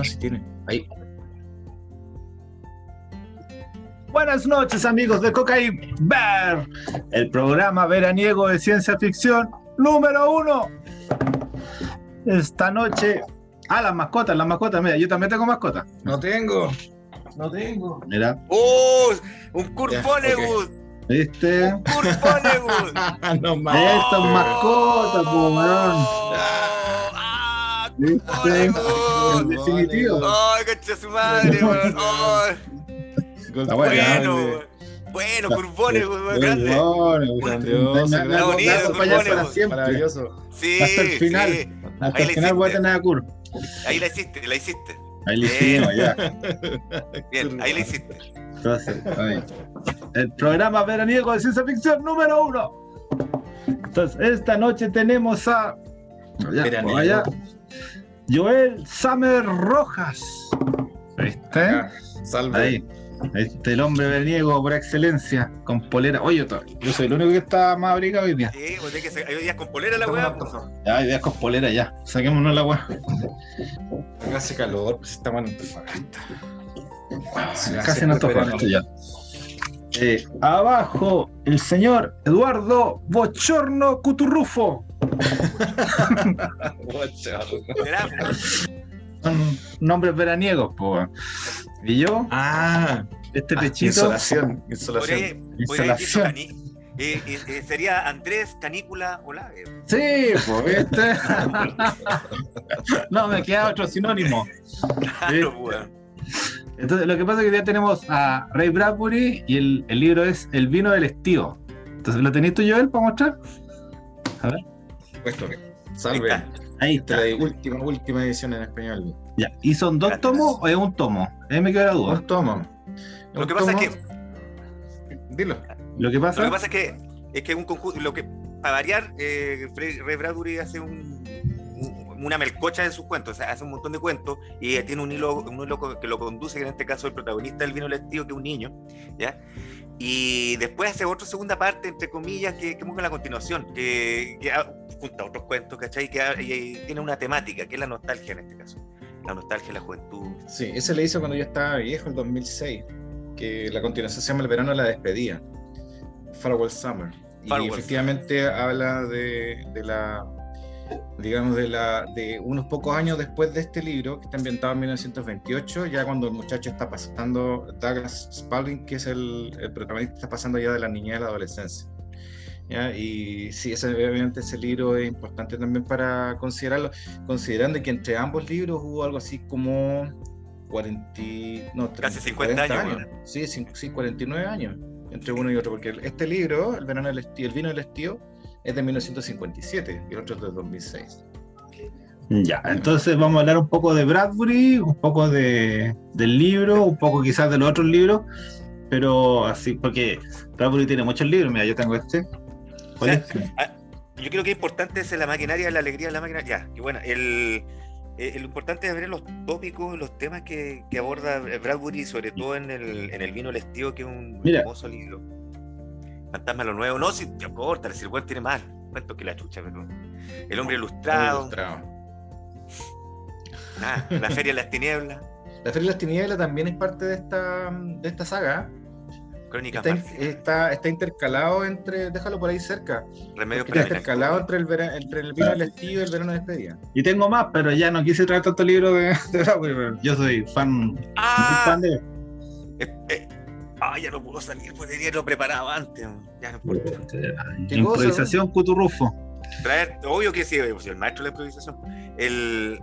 no, sí tiene. Ahí. Buenas noches, amigos de Cocaine Bear, el programa veraniego de ciencia ficción número uno. Esta noche. Ah, las mascotas, las mascotas. Mira, yo también tengo mascotas. No tengo. No tengo. Mira, ¡Oh! ¡Un Ya, Vonnegut! ¿viste? ¡Un Vonnegut! no más. Estas mascotas, po, weón. ¡Oh! ¡Ah! Kurt ¿Viste? En definitivo. ¡Ay, concha su madre, weón! Bueno, Bueno, bueno, Vonnegut, weón, grande. Bueno, Grandioso. Maravilloso. Sí, Hasta el final. sí. Hasta Ahí el le final voy a tener a Kurt. Ahí la hiciste, la hiciste. Ahí Bien. hicimos, ya. Bien, ahí la hiciste. Entonces, ahí. El programa veraniego de ciencia ficción número uno. Entonces, esta noche tenemos a. Allá, Veraniego. allá, Joel Summer Rojas. ¿Viste? Acá, Salve. Ahí. Este, el hombre veraniego por excelencia, con polera. Oye, yo, yo soy el único que está más abrigado hoy día. Sí, pues tiene que ser- hay días con polera la weá. antojados. Ya, hoy día con polera, ya. Saquémonos la weá. Hace calor, pues estamos en Antofagasta. Sí, Casi hace no toca verano. esto ya. Eh, abajo, el señor Eduardo Bochorno Cuturrufo. Son nombres veraniegos, po. Y yo, Ah, este ah, pechito. insolación. Insolación. Cani- eh, eh, eh, sería Andrés Canícula Olave. Sí, pues, ¿viste? no, me queda otro sinónimo. Claro. Entonces, lo que pasa es que ya tenemos a Ray Bradbury y el, el libro es El vino del estío. Entonces, ¿lo tenés tú, Joel, para mostrar? Puesto que. Ahí Salve. está. Ahí está. es la última, última edición en español. Ya. ¿Y son dos Gracias. tomos o es un tomo? Ahí me queda la duda. Un tomo. Lo que pasa es que, Dilo. Lo que pasa, lo que pasa es que es que un conjunto, lo que para variar, eh, Ray Bradbury hace un, un- una melcocha de sus cuentos, o sea, hace un montón de cuentos y tiene un hilo, un hilo que lo conduce, que en este caso el protagonista del vino lectivo, que es un niño, ¿ya? Y después hace otra segunda parte, entre comillas, que, que busca la continuación, que, que ah, junta otros cuentos, ¿cachai? Que ah, y- y tiene una temática, que es la nostalgia en este caso. La nostalgia de la juventud. Sí, ese le hizo cuando yo estaba viejo, en 2006. Que la continuación se llama El verano de la despedida. Farewell Summer. Y efectivamente habla de, de la. Digamos, de la de unos pocos años después de este libro, que está ambientado en 1928, ya cuando el muchacho está pasando, Douglas Spalding, que es el, el protagonista, está pasando ya de la niñez a la adolescencia. ¿ya? Y sí, ese, obviamente ese libro es importante también para considerarlo, considerando que entre ambos libros hubo algo así como 40, no, Casi 30, 50 40 años, Sí, sí, 49 años entre uno y otro, porque este libro, El, verano del estío, el vino del estío, es de 1957 y el otro es de 2006. ya. Entonces, vamos a hablar un poco de Bradbury, un poco de, del libro, un poco quizás de los otros libros, pero así, porque Bradbury tiene muchos libros. Mira, yo tengo este. ¿Cuál O sea, ah, yo creo que importante es la maquinaria, la alegría de la máquina. Ya, que bueno, el, eh, lo importante es ver los tópicos, los temas que, que aborda Bradbury, sobre todo en el, en el vino lestivo, que es un Mira. hermoso libro. Fantasma lo nuevo, no, si te importa, si el buen tiene más cuento que la chucha, pero el hombre ilustrado, Ilustrado. nada, la feria de las tinieblas, La Feria de las Tinieblas también es parte de esta, de esta saga. crónicas Está, está, está intercalado entre, déjalo por ahí cerca, remedios está intercalado entre el, vera- entre el vino del estío y el verano de despedida. Y tengo más, pero ya no quise traer tanto libro de, de Yo soy fan, ¡Ah! fan de. Eh, eh, ah, ya no puedo salir, pues tenía lo preparado antes, ya no importa. ¿Qué Improvisación Cuturrufo. traer, obvio que sí, pues, el maestro de la improvisación. El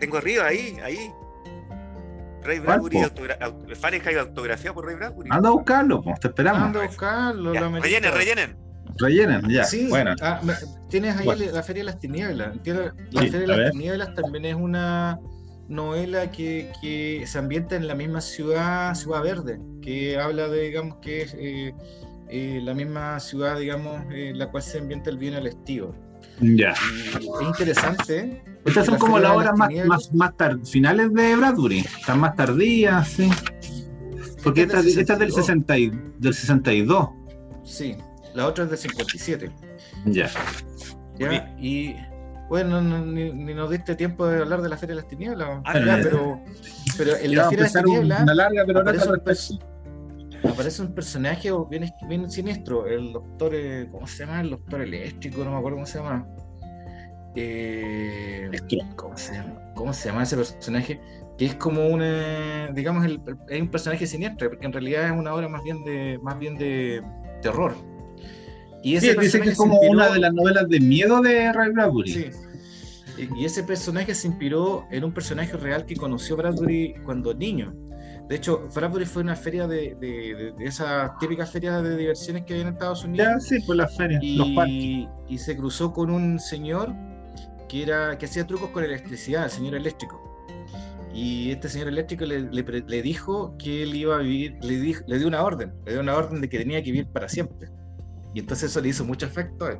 tengo arriba ahí, ahí. Ray ¿Cuál, Bradbury, autogra- aut- Fahrenheit autografía por Ray Bradbury. Anda a buscarlo, pues, te esperamos. Anda a buscarlo, Ya, lo amerita. rellenen, rellenen. Rellenen, ya. Sí, Bueno, ah, tienes ahí Bueno. la Feria de las Tinieblas. La Sí, Feria de las. Tinieblas también es una novela que, que se ambienta en la misma ciudad, Ciudad Verde, que habla de, digamos, que es eh, eh, la misma ciudad, digamos, en la cual se ambienta el vino al estío. ya. Es interesante. Estas son La como las horas más, más, más finales de Bradbury. Están más tardías, sí. Porque Esta esta, es del esta es del, 60 y- del 62. Sí, la otra es de 57. Ya. ¿ya? Y Bueno, no, ni, ni nos diste tiempo de hablar de la Feria de las Tinieblas, Ah, ya, pero, pero en la Feria de las Tinieblas una larga, pero no aparece un, pers- aparece un personaje bien, bien siniestro, el doctor, eh, ¿cómo se llama? El doctor eléctrico, no me acuerdo cómo se llama. Eh. ¿cómo, se llama? ¿Cómo se llama ese personaje? Que es como una, digamos, es un personaje siniestro, porque en realidad es una obra más bien de, más bien de terror. Y Sí, dice que es como inspiró- una de las novelas de miedo de Ray Bradbury. Sí. Y, y ese personaje se inspiró en un personaje real que conoció Bradbury cuando niño. De hecho, Bradbury fue una feria de, de, de- esas típicas ferias de diversiones que hay en Estados Unidos Ya, sí, pues las ferias, los parques. y, y se cruzó con un señor que era que hacía trucos con electricidad, el señor eléctrico. Y este señor eléctrico le, le le dijo que él iba a vivir, le, dijo, le dio una orden, le dio una orden de que tenía que vivir para siempre. Y entonces eso le hizo mucho efecto a él.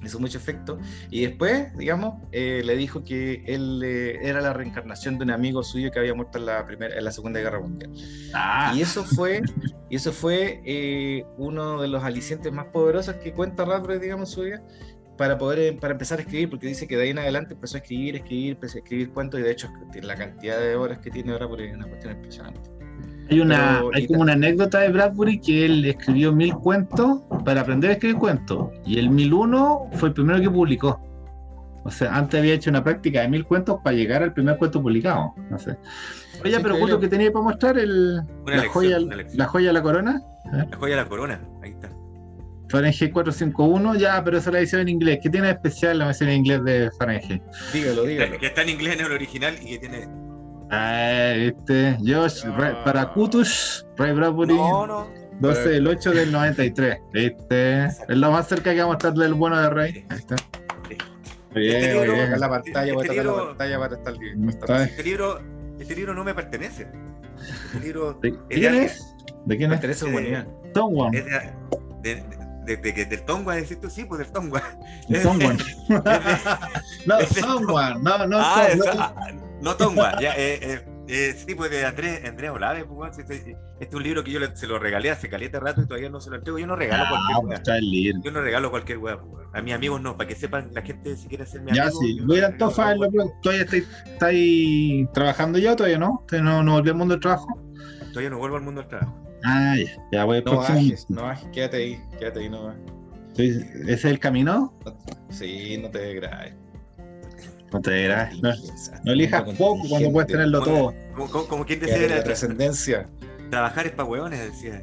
Le hizo mucho efecto. Y después, digamos, eh, le dijo que él eh, era la reencarnación de un amigo suyo que había muerto en la, primera, en la Segunda Guerra Mundial. Ah, Y eso fue, y eso fue eh, uno de los alicientes más poderosos que cuenta Bradbury, digamos, su vida, para poder eh, para empezar a escribir, porque dice que de ahí en adelante empezó a escribir, escribir, empezó a escribir cuentos, y de hecho la cantidad de obras que tiene Bradbury es una cuestión impresionante. Hay una, pero- hay como una anécdota de Bradbury que él escribió mil cuentos para aprender a escribir cuentos. Y el 1001 fue el primero que publicó. O sea, antes había hecho una práctica de mil cuentos para llegar al primer cuento publicado. No sé. Oye, Sí, pero que Julio, era- ¿qué tenía para mostrar? El, la, joya, la joya de la corona. La joya de la corona, ahí está. Fahrenheit 451, ya, pero esa la edición en inglés. ¿Qué tiene de especial la versión en inglés de Fahrenheit? Dígalo, dígalo. Que está en inglés en el original y que tiene. Ah, este, Josh, Ah. Ray- para Kutus, Ray Bradbury, No, no. 12 del 8 del 93. Este, es lo más cerca que vamos a estar del bueno de Rey. Ahí está. Sí. Bien, Este libro- bien. La pantalla, voy a Este tocar la libro- pantalla para estar bien. Este libro, este libro no me pertenece. Este libro ¿De, es de quién es? ¿De quién es? Interesa humanidad. Someone. es de, de, de- de- de- del Tongua, decís tú, sí, pues del Tongua. Someone. no, es de- someone. No, no, ah, so- esa- no. No Tongua, ya, eh, eh, eh, sí, pues de Andrés, Andrés Olave, pues, sí, sí, este es un libro que yo le- se lo regalé hace caliente rato y todavía no se lo entrego. Yo no regalo Ah, cualquier pues weá. Yo no regalo cualquier weá, pues. A mis amigos no, para que sepan la gente si quiere ser mi Ya, amigo. sí. yo no Voy a ir a regalo Antofa, ¿todavía estáis, estáis trabajando ya o todavía no? ¿Usted no, no volvió al mundo del trabajo? Todavía no vuelvo al mundo del trabajo. Ah, ya, ya voy No bajes, no bajes, quédate ahí, quédate ahí, no bajes. Sí, ¿Ese es el camino? Sí, no te degrades. No te dirás. No, Inteligencia. no elijas poco cuando puedes tenerlo todo. Como, quien decía, la trascendencia. trabajar es para hueones, decía.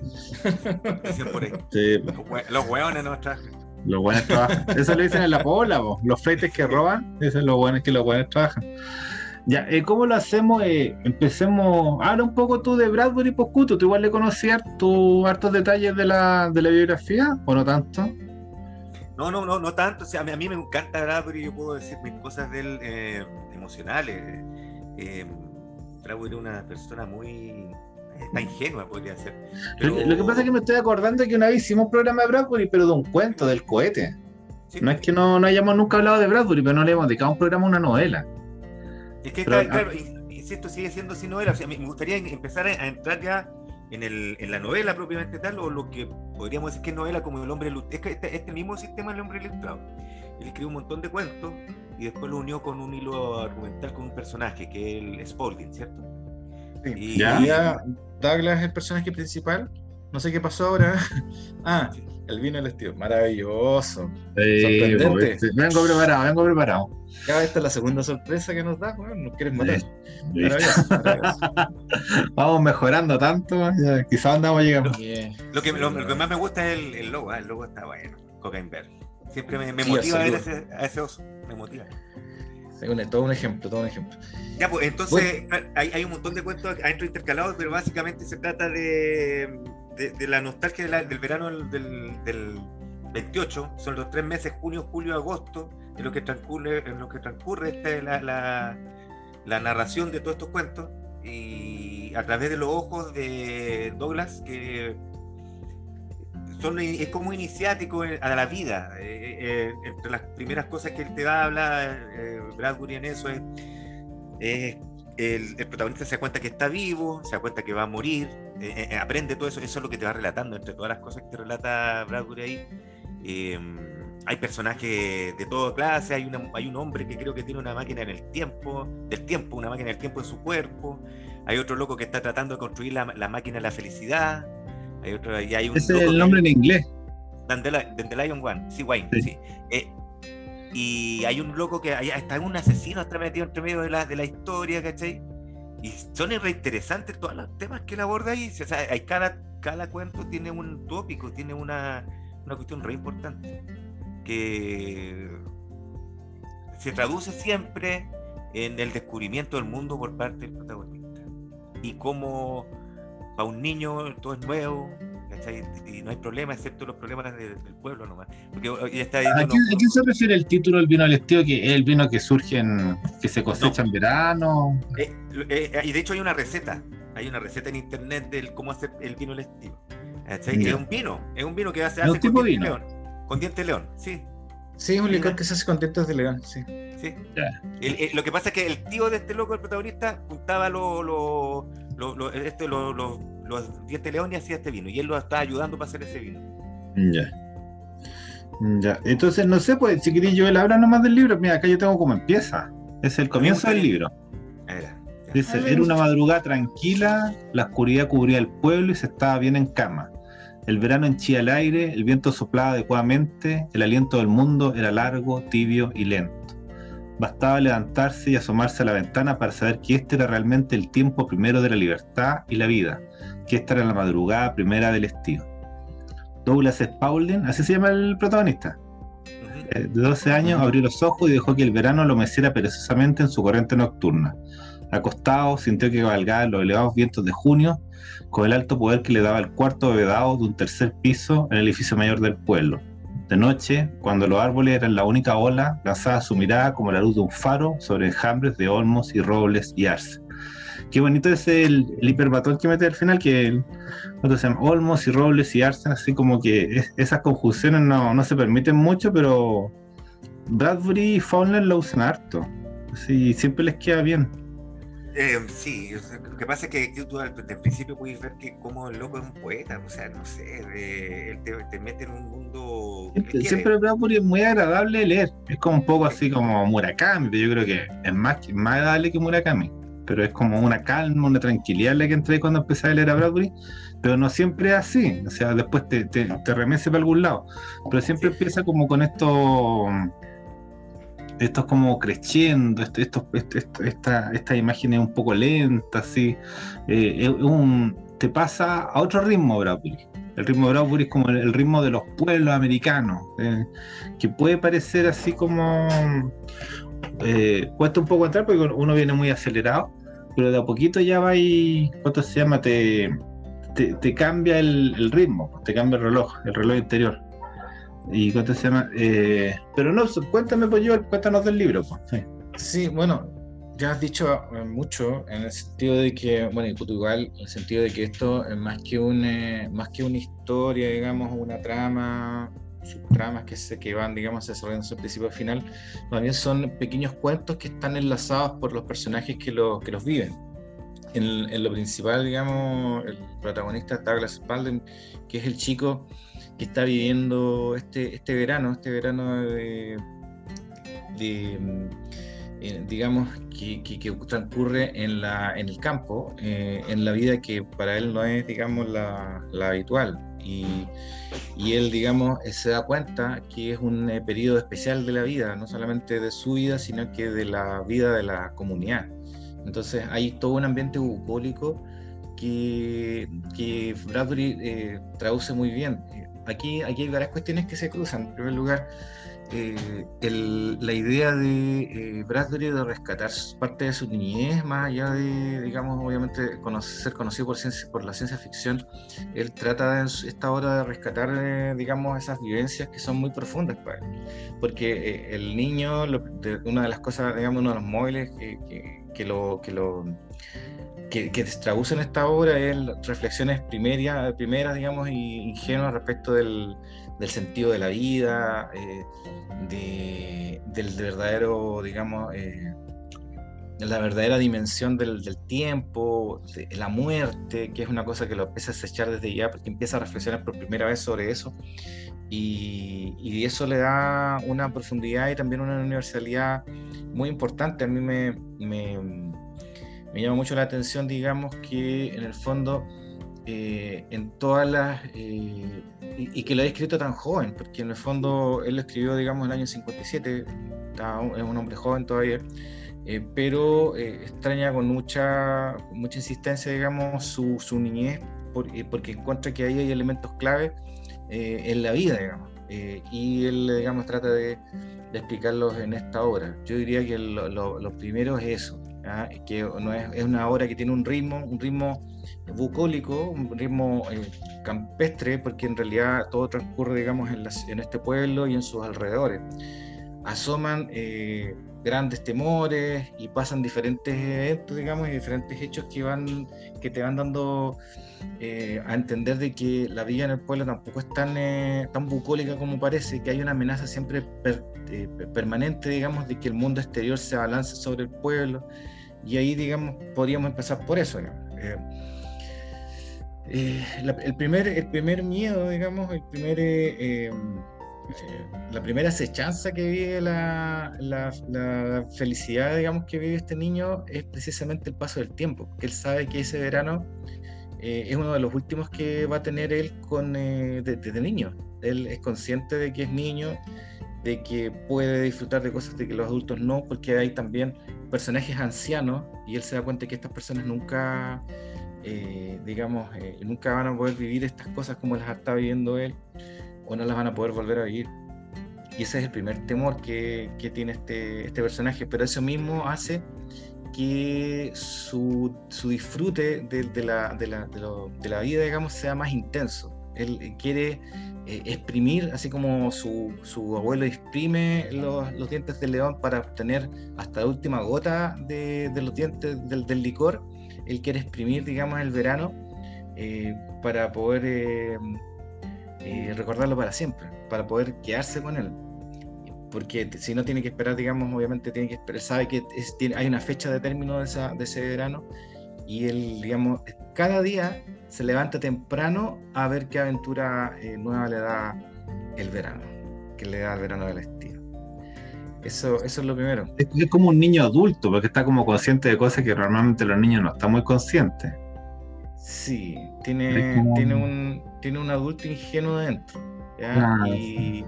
Decían por ahí. Sí, Los hue- Los hueones no trabajan. los buenos trabajan. Eso lo dicen en la pola, po. los freites que roban, eso es lo bueno es que los buenos trabajan. Ya, eh, ¿cómo lo hacemos? Eh, empecemos. Habla un poco tú de Bradbury Poscuto. ¿Tú igual le conocías hartos, hartos detalles de la, de la biografía o no tanto? No, no, no, no tanto. O sea, a mí, a mí me encanta Bradbury, yo puedo decir mis cosas de él eh, emocionales. Eh, Bradbury es una persona muy. Está ingenua, podría ser. Lo, que, lo que pasa es que me estoy acordando que una vez hicimos un programa de Bradbury, pero de un cuento, del cohete. Sí, No es que no, no hayamos nunca hablado de Bradbury, pero no le hemos dedicado un programa a una novela. Es que, Pero, claro, in- insisto, sigue siendo sin novela. O sea, me gustaría empezar a entrar ya en, el, en la novela propiamente tal, o lo que podríamos decir que es novela como El hombre ilustrado. Es que este, este mismo sistema del hombre ilustrado. Él escribió un montón de cuentos y después lo unió con un hilo argumental con un personaje, que es el Spalding, ¿cierto? Sí. Y- Ya. Douglas es el personaje principal. No sé qué pasó ahora. Ah, el vino del estilo. Maravilloso. Sorprendente. pues, vengo preparado, vengo preparado. Ya esta es la segunda sorpresa que nos da, weón. Nos quieres matar. Sí. Maravilloso, maravilloso. Vamos mejorando tanto, ya, quizás andamos llegando. Lo que, lo, lo que más me gusta es el, el logo, ah, el logo está bueno, Cocaine Bear. Siempre me, me Sí, motiva a ver ese, a ese oso, me motiva. Un- todo un ejemplo, todo un ejemplo. Ya, pues entonces hay, hay un montón de cuentos adentro intercalados, pero básicamente se trata de, de, de la nostalgia de la- del verano del, del, del 28, son los tres meses, junio, julio, agosto, en lo que transcurre, en lo que transcurre esta es la, la, la narración de todos estos cuentos, y a través de los ojos de Douglas, que son, es como iniciático a la vida. eh, eh, entre las primeras cosas que él te da, habla eh, Bradbury en eso, es, es el, el protagonista se da cuenta que está vivo, se da cuenta que va a morir, eh, eh, aprende todo eso, eso es lo que te va relatando, entre todas las cosas que te relata Bradbury ahí. Eh, hay personajes de toda clase, hay, una, hay un hombre que creo que tiene una máquina en el tiempo, del tiempo, una máquina del tiempo en su cuerpo, hay otro loco que está tratando de construir la, la máquina de la felicidad, hay otro, y hay un Ese es el nombre en inglés. Dandelion One, sí, Wayne, sí. Eh, y hay un loco que está un asesino está metido entre medio de la, de la historia, ¿cachai? Y son reinteresantes todos los temas que él aborda ahí. O sea, hay cada, cada cuento tiene un tópico, tiene una, una cuestión re importante que se traduce siempre en el descubrimiento del mundo por parte del protagonista. Y como para un niño todo es nuevo, y no hay problema, excepto los problemas del pueblo nomás. Porque, está ¿A, quién, se refiere el título del vino al estilo? Que es el vino que surge en, que se cosecha en verano. Eh, eh, y de hecho hay una receta, hay una receta en internet del cómo hacer el vino al estilo. es un vino, es un vino que se hace con diente león. Con diente león, sí. Sí, es un licor que se hace con dientes de león, sí. Sí. lo que pasa es que el tío de este loco, el protagonista, juntaba los lo, lo, este, los dientes león y hacía este vino. Y él lo estaba ayudando para hacer ese vino. Ya. Ya. Entonces, no sé, pues, si queréis yo él habla nomás del libro. Mira, acá yo tengo como empieza. Es el comienzo del libro. Era. Dice, era una madrugada tranquila, la oscuridad cubría el pueblo y se estaba bien en cama. El verano henchía el aire, el viento soplaba adecuadamente, el aliento del mundo era largo, tibio y lento. Bastaba levantarse y asomarse a la ventana para saber que este era realmente el tiempo primero de la libertad y la vida, que esta era la madrugada primera del estío. Douglas Spaulding, así se llama el protagonista, eh, de 12 años, abrió los ojos y dejó que el verano lo meciera perezosamente en su corriente nocturna. Acostado, sintió que cabalgaba los elevados vientos de junio, con el alto poder que le daba el cuarto vedado de un tercer piso en el edificio mayor del pueblo. De noche, cuando los árboles eran la única ola, lanzaba su mirada como la luz de un faro sobre enjambres de olmos y robles y arce. Qué bonito es el, hiperbatón que mete al final, que el, se? Olmos y Robles y Arsen, así como que esas conjunciones no, se permiten mucho, pero Bradbury y Fowler lo usan harto. Así siempre les queda bien. Eh, sí, lo que pasa es que tú desde el principio puedes ver que como el loco es un poeta, o sea, no sé, él te, mete en un mundo... Siempre, Bradbury es muy agradable leer, es como un poco así como Murakami, pero yo creo que es más, más agradable que Murakami. Pero es como una calma, una tranquilidad la que entré cuando empecé a leer a Bradbury, pero no siempre es así, o sea, después te, te, remece para algún lado, pero siempre empieza como con esto, estos como creciendo, esto, esto, esta, esta imagen es un poco lenta, así, eh, te pasa a otro ritmo Bradbury. El ritmo de Bradbury es como el, ritmo de los pueblos americanos, eh, que puede parecer así como eh, cuesta un poco entrar porque uno viene muy acelerado, pero de a poquito ya va y, ¿cuánto se llama? Te, te, cambia el, ritmo, te cambia el reloj, el reloj interior. ¿Y cuánto se llama? Eh, pero no, cuéntame, pues yo, cuéntanos del libro. Pues. Sí. bueno, ya has dicho eh, mucho en el sentido de que, bueno, y igual, en el sentido de que esto es más que, un, más que una historia, digamos, una trama subtramas que, se, que van, digamos, desarrollando su principio al final, también son pequeños cuentos que están enlazados por los personajes que, lo, que los viven. En, lo principal, digamos, el protagonista Douglas Spalding, que es el chico que está viviendo este, este verano, este verano de, eh, digamos, que, que, transcurre en, la, en el campo, eh, en la vida que para él no es, digamos, la, la habitual y, él, digamos, eh, se da cuenta que es un eh, periodo especial de la vida, no solamente de su vida, sino que de la vida de la comunidad. Entonces hay todo un ambiente bucólico que, que Bradbury eh, traduce muy bien. Aquí, aquí hay varias cuestiones que se cruzan. En primer lugar, eh, la idea de eh, Bradbury de rescatar parte de su niñez, más allá de, digamos, obviamente ser conocido por, ciencia, por la ciencia ficción, él trata en esta hora de rescatar, eh, digamos, esas vivencias que son muy profundas para él. Porque el niño, una de las cosas, digamos, uno de los móviles que, lo... Que lo que, que traduce en esta obra es reflexiones primeras, primeras digamos, y ingenuas respecto del, del sentido de la vida, eh, del verdadero, digamos, eh, la verdadera dimensión del, tiempo, de la muerte, que es una cosa que lo empieza a acechar desde ya, porque empieza a reflexionar por primera vez sobre eso. Y, eso le da una profundidad y también una universalidad muy importante. A mí me, me, me llama mucho la atención, digamos, que en el fondo, eh, en todas las... Eh, y, que lo haya escrito tan joven, porque en el fondo él lo escribió, digamos, en el año 57, es un hombre joven todavía. Eh, pero extraña con mucha, mucha insistencia, digamos, su, su niñez, porque encuentra que ahí hay elementos clave eh, en la vida, digamos. Eh, y él, digamos, trata de, explicarlos en esta obra. Yo diría que lo, primero es eso, que no es, es, una obra que tiene un ritmo, un ritmo bucólico, un ritmo eh, campestre, porque en realidad todo transcurre, digamos, en, en, este pueblo y en sus alrededores. Asoman grandes temores y pasan diferentes eventos, digamos, y diferentes hechos que, van, que te van dando eh, a entender de que la vida en el pueblo tampoco es tan, eh, tan bucólica como parece, que hay una amenaza siempre eh, permanente, digamos, de que el mundo exterior se balance sobre el pueblo. Y ahí, digamos, podríamos empezar por eso. el, primer, el primer miedo, digamos, el primer la primera acechanza que vive la, la, felicidad, digamos, que vive este niño es precisamente el paso del tiempo, porque él sabe que ese verano eh, es uno de los últimos que va a tener él con, eh, desde niño. Él es consciente de que es niño, de que puede disfrutar de cosas de que los adultos no, porque hay también personajes ancianos y él se da cuenta que estas personas nunca, eh, digamos, nunca van a poder vivir estas cosas como las está viviendo él o no las van a poder volver a vivir. Y ese es el primer temor que, que tiene este, este personaje, pero eso mismo hace que su, su disfrute de, de, la, de, la, de, la, vida, digamos, sea más intenso. Él quiere eh, exprimir, así como su, su abuelo exprime los, los, dientes del león para obtener hasta la última gota de, los dientes del, del, licor, él quiere exprimir, digamos, el verano eh, para poder eh, recordarlo para siempre, para poder quedarse con él. Porque si no tiene que esperar, digamos, obviamente tiene que esperar, sabe que hay una fecha de término de, esa, de ese verano y él, digamos, cada día se levanta temprano a ver qué aventura eh, nueva le da el verano, que le da el verano del estilo. Eso, eso es lo primero. Es, como un niño adulto, porque está como consciente de cosas que normalmente los niños no están muy conscientes. Sí, tiene, tiene, un, tiene un adulto ingenuo dentro. Ah, y,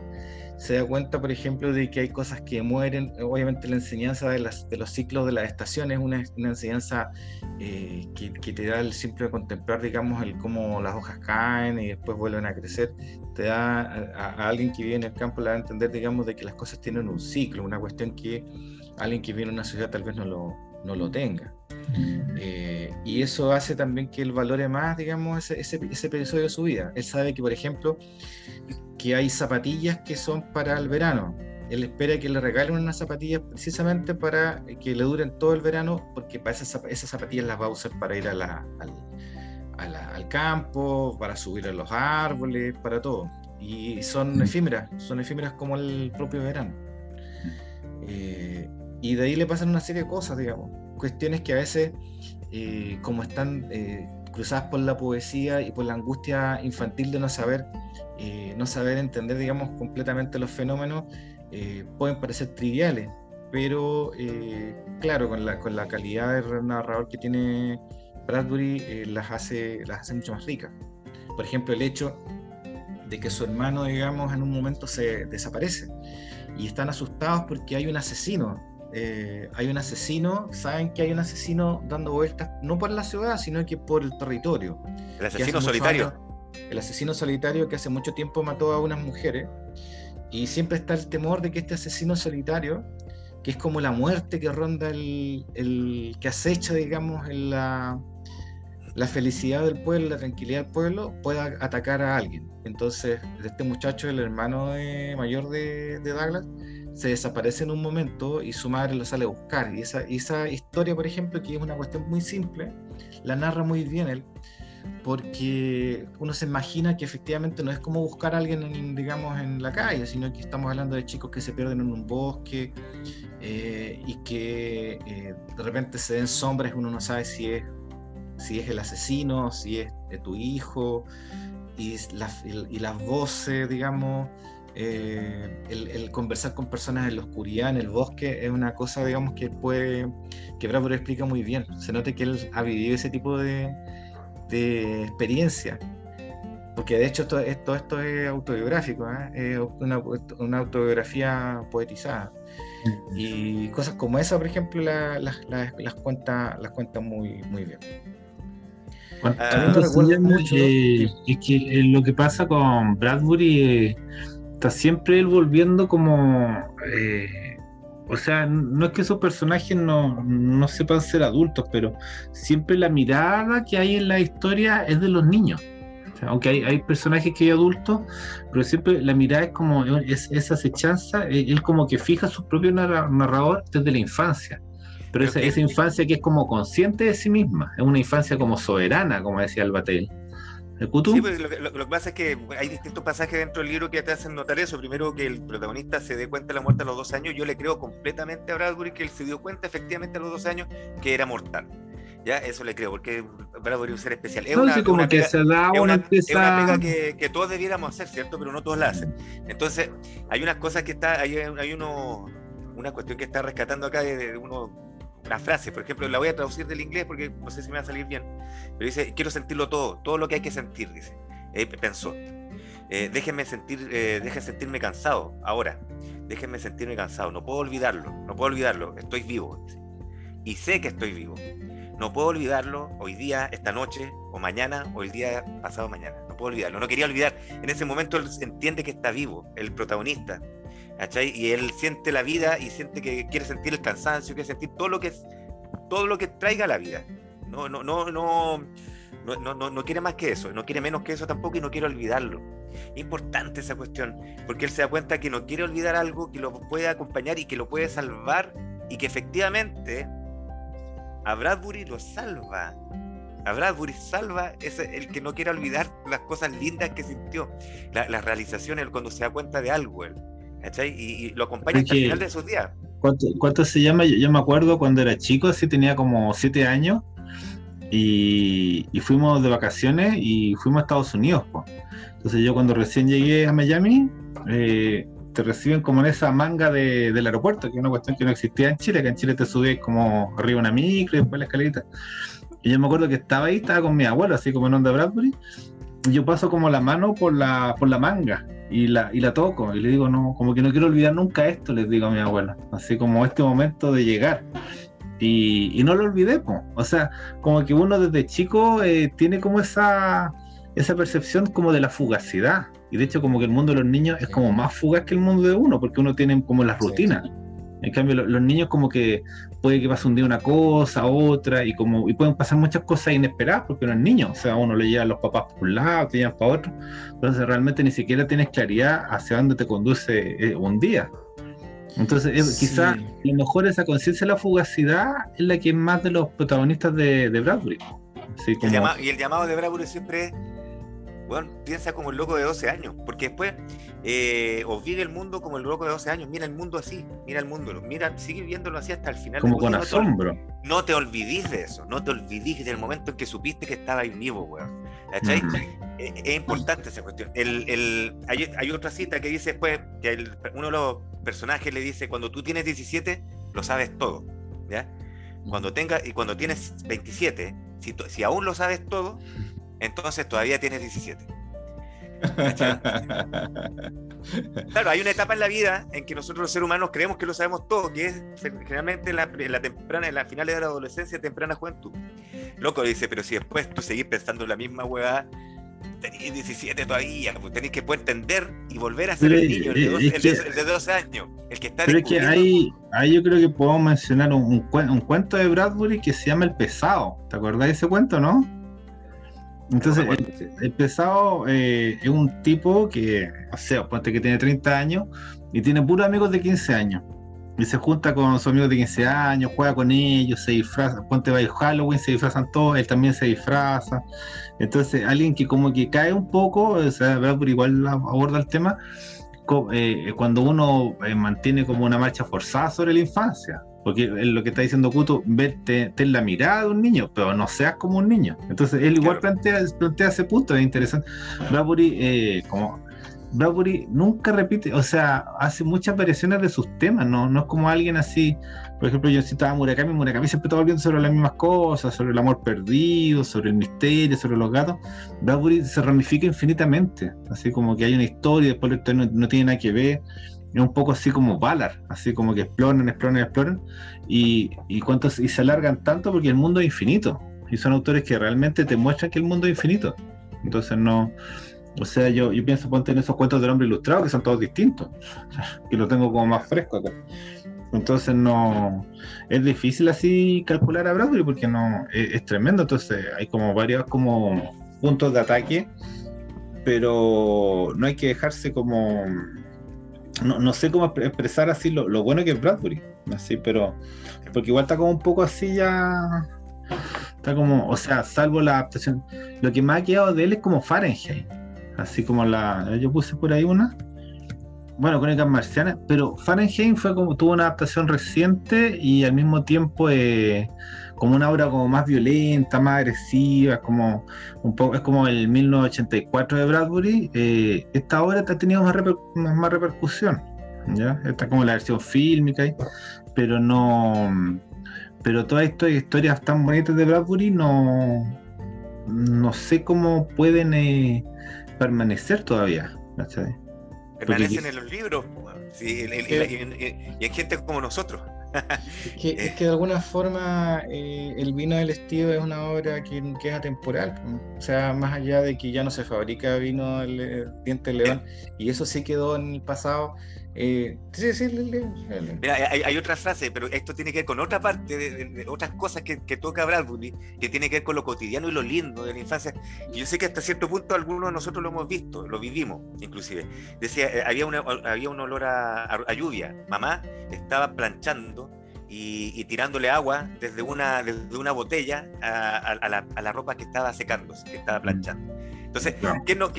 se da cuenta, por ejemplo, de que hay cosas que mueren. Obviamente la enseñanza de, los ciclos de las estaciones es una, enseñanza eh, que, que, te da el simple contemplar, digamos, el cómo las hojas caen y después vuelven a crecer. Te da a, alguien que vive en el campo, le a entender, digamos, de que las cosas tienen un ciclo, una cuestión que alguien que vive en una ciudad tal vez no lo, no lo tenga. Eh, y eso hace también que él valore más, digamos, ese, ese, ese, episodio de su vida. Él sabe que, por ejemplo, que hay zapatillas que son para el verano. Él espera que le regalen unas zapatillas precisamente para que le duren todo el verano, porque para esas, esas zapatillas las va a usar para ir a la, al, al, campo, para subir a los árboles, para todo. Y son efímeras, son efímeras como el propio verano. Eh, y de ahí le pasan una serie de cosas, digamos, cuestiones que a veces, eh, como están eh, cruzadas por la poesía y por la angustia infantil de no saber eh, no saber entender, digamos, completamente los fenómenos, pueden parecer triviales, pero claro, con la, con la calidad de narrador que tiene Bradbury, las, hace, las hace mucho más ricas. Por ejemplo, el hecho de que su hermano, digamos, en un momento se desaparece y están asustados porque hay un asesino. Hay un asesino, saben que hay un asesino dando vueltas no por la ciudad, sino que por el territorio. El asesino solitario el asesino solitario que hace mucho tiempo mató a unas mujeres. Y siempre está el temor de que este asesino solitario, que es como la muerte que ronda el, el que acecha, digamos, en la, la felicidad del pueblo, la tranquilidad del pueblo, pueda atacar a alguien. Entonces, este muchacho, el hermano mayor de, de, Douglas, se desaparece en un momento y su madre lo sale a buscar. Y esa, esa historia, por ejemplo, que es una cuestión muy simple, la narra muy bien él porque uno se imagina que efectivamente no es como buscar a alguien, en, digamos, en la calle, sino que estamos hablando de chicos que se pierden en un bosque eh, y que eh, de repente se den sombras, uno no sabe si es, si es el asesino, si es de tu hijo, y, y las voces, digamos, eh, el, conversar con personas en la oscuridad, en el bosque, es una cosa, digamos, que puede, que Bradbury explica muy bien. Se nota que él ha vivido ese tipo de, de experiencia. Porque de hecho todo, esto, esto es autobiográfico, ¿eh? es una, una, autobiografía poetizada. Y cosas como esa, por ejemplo, las cuenta, las cuenta muy, muy bien. Ah, mucho, eh, es que eh, lo que pasa con Bradbury está siempre él volviendo como o sea, no es que esos personajes no, no, sepan ser adultos, pero siempre la mirada que hay en la historia es de los niños. aunque hay, hay, personajes que hay adultos, pero siempre la mirada es como es, esa acechanza, eh, él como que fija su propio narrador desde la infancia. Pero esa, esa, infancia que es como consciente de sí misma, es una infancia como soberana, como decía Albatel. Sí, pues, lo, que pasa es que hay distintos pasajes dentro del libro que te hacen notar eso. Primero, que el protagonista se dé cuenta de la muerte a los dos años. Yo le creo completamente a Bradbury que él se dio cuenta efectivamente a los dos años que era mortal. Ya, eso le creo, porque Bradbury es un ser especial. Es una, pega, que, que, todos debiéramos hacer, ¿cierto? Pero no todos la hacen. Entonces, hay unas cosas que está, hay, hay uno, una cuestión que está rescatando acá de uno una frase, por ejemplo, la voy a traducir del inglés porque no sé si me va a salir bien, pero dice, quiero sentirlo todo, todo lo que hay que sentir, dice, eh, pensó. Eh, déjenme sentir, eh, sentirme cansado. Ahora, déjenme sentirme cansado, no puedo olvidarlo, no puedo olvidarlo, estoy vivo, y sé que estoy vivo, no puedo olvidarlo hoy día, esta noche, o mañana, o el día pasado mañana, no puedo olvidarlo, no quería olvidar, en ese momento él entiende que está vivo, el protagonista, y él siente la vida y siente que quiere sentir el cansancio, quiere sentir todo lo que todo lo que traiga la vida. No, no, no, no, no, no, no quiere más que eso, no quiere menos que eso tampoco y no quiere olvidarlo. Importante esa cuestión, porque él se da cuenta que no quiere olvidar algo que lo puede acompañar y que lo puede salvar y que efectivamente a Bradbury lo salva. A Bradbury salva es el que no quiere olvidar las cosas lindas que sintió, las realizaciones, cuando se da cuenta de algo. Él. Y, lo acompaña hasta el final de sus días. ¿Cuánto, se llama? Yo, me acuerdo cuando era chico, así tenía como siete años, y, fuimos de vacaciones y fuimos a Estados Unidos. Entonces yo cuando recién llegué a Miami, eh, te reciben como en esa manga del aeropuerto, que es una cuestión que no existía en Chile, que en Chile te subes como arriba una micro y después la escalerita. Y yo me acuerdo que estaba ahí, estaba con mi abuelo, así como en onda Bradbury, y yo paso como la mano por la, por la manga y la, y la toco y le digo, no, como que no quiero olvidar nunca esto, les digo a mi abuela, así como este momento de llegar. Y, y no lo olvidé, o sea, como que uno desde chico eh, tiene como esa, esa percepción como de la fugacidad. Y de hecho como que el mundo de los niños es como más fugaz que el mundo de uno, porque uno tiene como las rutinas. En cambio, los niños como que puede que pase un día una cosa, otra, y como y pueden pasar muchas cosas inesperadas porque uno es niño. O sea, uno le lleva a los papás por un lado, te llevan para otro. Entonces realmente ni siquiera tienes claridad hacia dónde te conduce eh, un día. Entonces, quizá a lo mejor esa conciencia de la fugacidad es la que es más de los protagonistas de, Bradbury. y el llamado de Bradbury siempre es bueno, piensa como el loco de 12 años, porque después eh, o vive el mundo como el loco de 12 años, mira el mundo así, mira el mundo, mira, sigue viéndolo así hasta el final. Como con asombro. no te olvidís de eso, no te olvidís del momento en que supiste que estaba ahí vivo, weón. ¿Cachai? Mm. Es, importante esa cuestión. El, hay, otra cita que dice después, que uno de los personajes le dice, cuando tú tienes 17, lo sabes todo, ¿ya? Cuando tenga, y cuando tienes 27, si, si aún lo sabes todo, entonces todavía tienes 17. claro, hay una etapa en la vida en que nosotros los seres humanos creemos que lo sabemos todo, que es generalmente en la, temprana, en la finales de la adolescencia, temprana juventud. Loco dice, pero si después tú seguís pensando en la misma hueá, tenés 17 todavía, pues tenés que poder entender y volver a ser el niño, el de, 12, años, el que está Pero es que ahí, ahí yo creo que podemos mencionar un, un, cuento de Bradbury que se llama El Pesado. ¿Te acordás de ese cuento, no? Entonces, el, pesado eh, es un tipo que, o sea, ponte que tiene 30 años y tiene puros amigos de 15 años. y se junta con sus amigos de 15 años, juega con ellos, se disfraza, ponte va Halloween, se disfrazan todos, él también se disfraza. Entonces, alguien que como que cae un poco, o sea, por igual aborda el tema, eh, cuando uno eh, mantiene como una marcha forzada sobre la infancia. Porque lo que está diciendo Kuto, vete, ten la mirada de un niño, pero no seas como un niño. Entonces, él igual plantea, plantea ese punto, es interesante. Bradbury, eh, como Bradbury nunca repite, o sea, hace muchas variaciones de sus temas, ¿no? No es como alguien así, por ejemplo, yo citaba a Murakami, Murakami siempre estaba hablando sobre las mismas cosas, sobre el amor perdido, sobre el misterio, sobre los gatos. Bradbury se ramifica infinitamente, así como que hay una historia, después la historia no, tiene nada que ver, es un poco así como Ballard, así como que exploran, exploran, exploran, y, y, cuántos, y se alargan tanto porque el mundo es infinito, y son autores que realmente te muestran que el mundo es infinito. Entonces no o sea, yo, yo pienso ponte en esos cuentos del hombre ilustrado que son todos distintos, que lo tengo como más fresco acá. Entonces no es difícil así calcular a Bradbury porque no es, tremendo. Entonces hay como varios como puntos de ataque, pero no hay que dejarse como no, no sé cómo expresar así lo, lo, bueno que es Bradbury, así, pero porque igual está como un poco así ya está como, o sea, salvo la adaptación, lo que más ha quedado de él es como Fahrenheit así como la. Yo puse por ahí una. Bueno, Crónicas Marcianas, pero Fahrenheit fue como, tuvo una adaptación reciente y al mismo tiempo eh, como una obra como más violenta, más agresiva, como un poco, es como el 1984 de Bradbury. Eh, esta obra ha tenido más, más, repercusión, ¿ya? Está como la versión fílmica, pero no. Pero todas estas historias tan bonitas de Bradbury no. No sé cómo pueden. Eh, permanecer todavía. Permanecen en los libros y, en, gente como nosotros. es, que, de alguna forma eh, El vino del estío es una obra que, es atemporal. O sea, más allá de que ya no se fabrica vino del eh, diente de león, y eso sí quedó en el pasado, eh, sí, sí, Mira, hay, otra frase, pero esto tiene que ver con otra parte, de, otras cosas que, toca Bradbury, que tiene que ver con lo cotidiano y lo lindo de la infancia. Y yo sé que hasta cierto punto algunos de nosotros lo hemos visto, lo vivimos inclusive. Decía, eh, había, una, había un olor a, lluvia. Mamá estaba planchando y, tirándole agua desde una, desde una botella a, la, a, la, ropa que estaba secándose, que estaba planchando. Entonces, ¿quién no,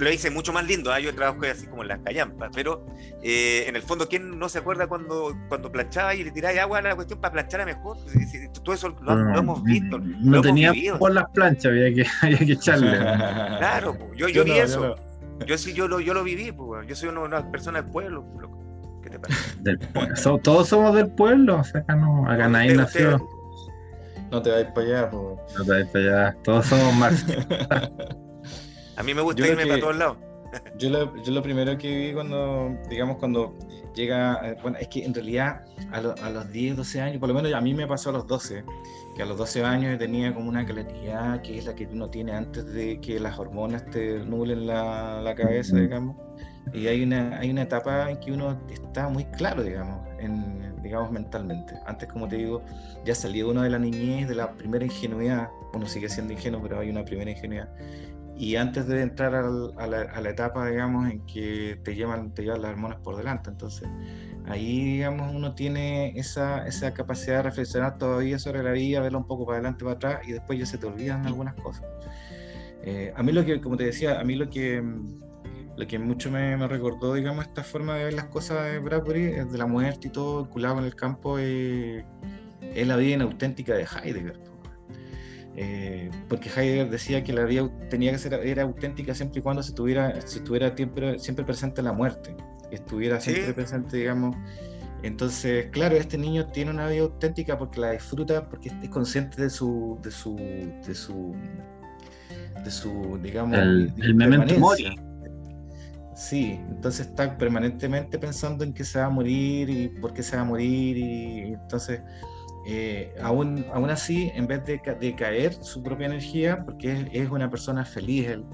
lo hice mucho más lindo, ¿ah? yo trabajo así como en las callampas, pero eh, en el fondo, ¿quién no se acuerda cuando, cuando planchaba y le tiraba agua a la cuestión para planchar a mejor? Todo eso lo, hemos visto. No tenía por las planchas, había que, había que echarle. claro, yo, yo, vi eso. Yo, sí, yo lo, yo lo viví, pues, yo soy una, una persona del pueblo. ¿Qué te parece? Del pueblo. todos somos del pueblo, o sea, acá, no, acá nadie nació. No te vayas para allá, pues. No te vayas para allá. Todos somos más. A mí me gusta irme para todos lados. Yo lo, yo lo, primero que vi cuando, digamos, cuando llega, eh, bueno, es que en realidad a, a, los 10, 12 años, por lo menos a mí me pasó a los 12, que a los 12 años tenía como una claridad que es la que uno tiene antes de que las hormonas te nublen la, la cabeza, digamos. Y hay una, hay una etapa en que uno está muy claro, digamos, en, digamos, mentalmente. Antes, como te digo, ya salió uno de la niñez, de la primera ingenuidad. Uno sigue siendo ingenuo, pero hay una primera ingenuidad y antes de entrar a, la, etapa, digamos, en que te llevan, te llevan las hormonas por delante. Entonces, ahí, digamos, uno tiene esa, esa capacidad de reflexionar todavía sobre la vida, verla un poco para adelante, para atrás, y después ya se te olvidan algunas cosas. Eh, a mí lo que, como te decía, a mí lo que, lo que mucho me, me, recordó, digamos, esta forma de ver las cosas de Bradbury, de la muerte y todo, vinculado en el campo, eh, es la vida inauténtica de Heidegger. Eh, porque Heidegger decía que la vida tenía que ser era auténtica siempre y cuando se tuviera, si estuviera siempre, siempre presente la muerte, estuviera siempre presente, digamos. Entonces, claro, este niño tiene una vida auténtica porque la disfruta, porque es consciente de su, de su, de su, de su, digamos, el, el memento mori. Sí, entonces está permanentemente pensando en que se va a morir y por qué se va a morir y entonces eh, aún, aún así, en vez de, de, caer su propia energía, porque es, una persona feliz, él,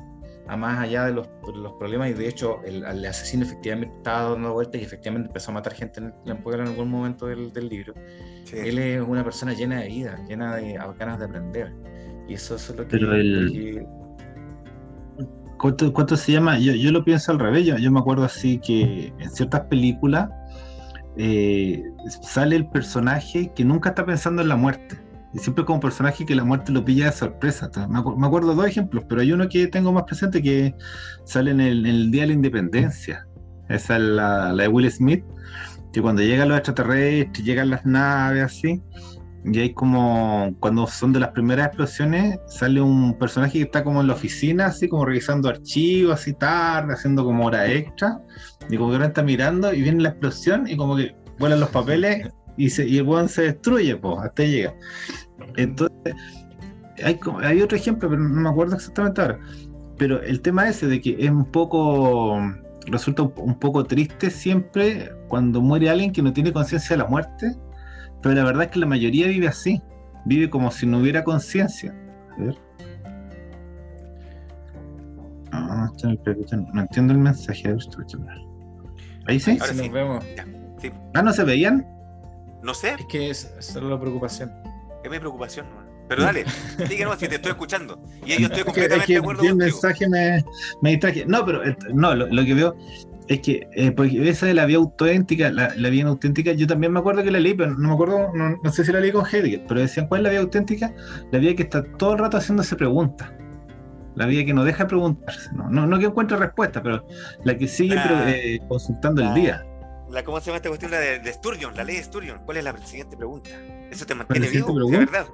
a más allá de los, los, problemas, y de hecho el, asesino efectivamente estaba dando vueltas y efectivamente empezó a matar gente en, en en algún momento del, del libro. Él es una persona llena de vida, llena de ganas de aprender. Y eso, es lo que... Pero el... ¿Cuánto, ¿Cuánto, se llama? Yo, yo lo pienso al revés. Yo, yo me acuerdo así que en ciertas películas eh, sale el personaje que nunca está pensando en la muerte. Y siempre como personaje que la muerte lo pilla de sorpresa. Me, acuerdo de dos ejemplos, pero hay uno que tengo más presente que sale en el, Día de la Independencia. Esa es la, la de Will Smith, que cuando llegan los extraterrestres, llegan las naves así, y hay como, cuando son de las primeras explosiones, sale un personaje que está como en la oficina, así como revisando archivos, así tarde, haciendo como hora extra, y como que ahora está mirando y viene la explosión y como que vuelan los papeles y, el weón se destruye, pues, hasta llega. Entonces, hay, hay otro ejemplo, pero no me acuerdo exactamente ahora. Pero el tema ese de que es un poco, resulta un poco triste siempre cuando muere alguien que no tiene conciencia de la muerte pero la verdad es que la mayoría vive así, vive como si no hubiera conciencia. A ver. Ah, no entiendo el mensaje. Ahí sí. Ahora sí nos vemos. Ah, ¿no se veían? No sé. Es que es, es la preocupación. Es mi preocupación, Pero dale, díganos si te estoy escuchando. Y yo estoy completamente de acuerdo. El mensaje me, me distraje. No, pero no, lo, lo, que veo es que eh, porque esa de la vía auténtica, la, vía auténtica, yo también me acuerdo que la leí, pero no me acuerdo, no, sé si la leí con Heidegger, pero decían, ¿cuál es la vía auténtica? La vía que está todo el rato haciéndose preguntas. La vía que no deja de preguntarse, no, no, que encuentre respuesta, pero la que sigue eh, consultando el día. La, ¿Cómo se llama esta cuestión? La de, Sturgeon, la ley de Sturgeon. ¿Cuál es la siguiente pregunta? ¿Eso te mantiene vivo? ¿De verdad?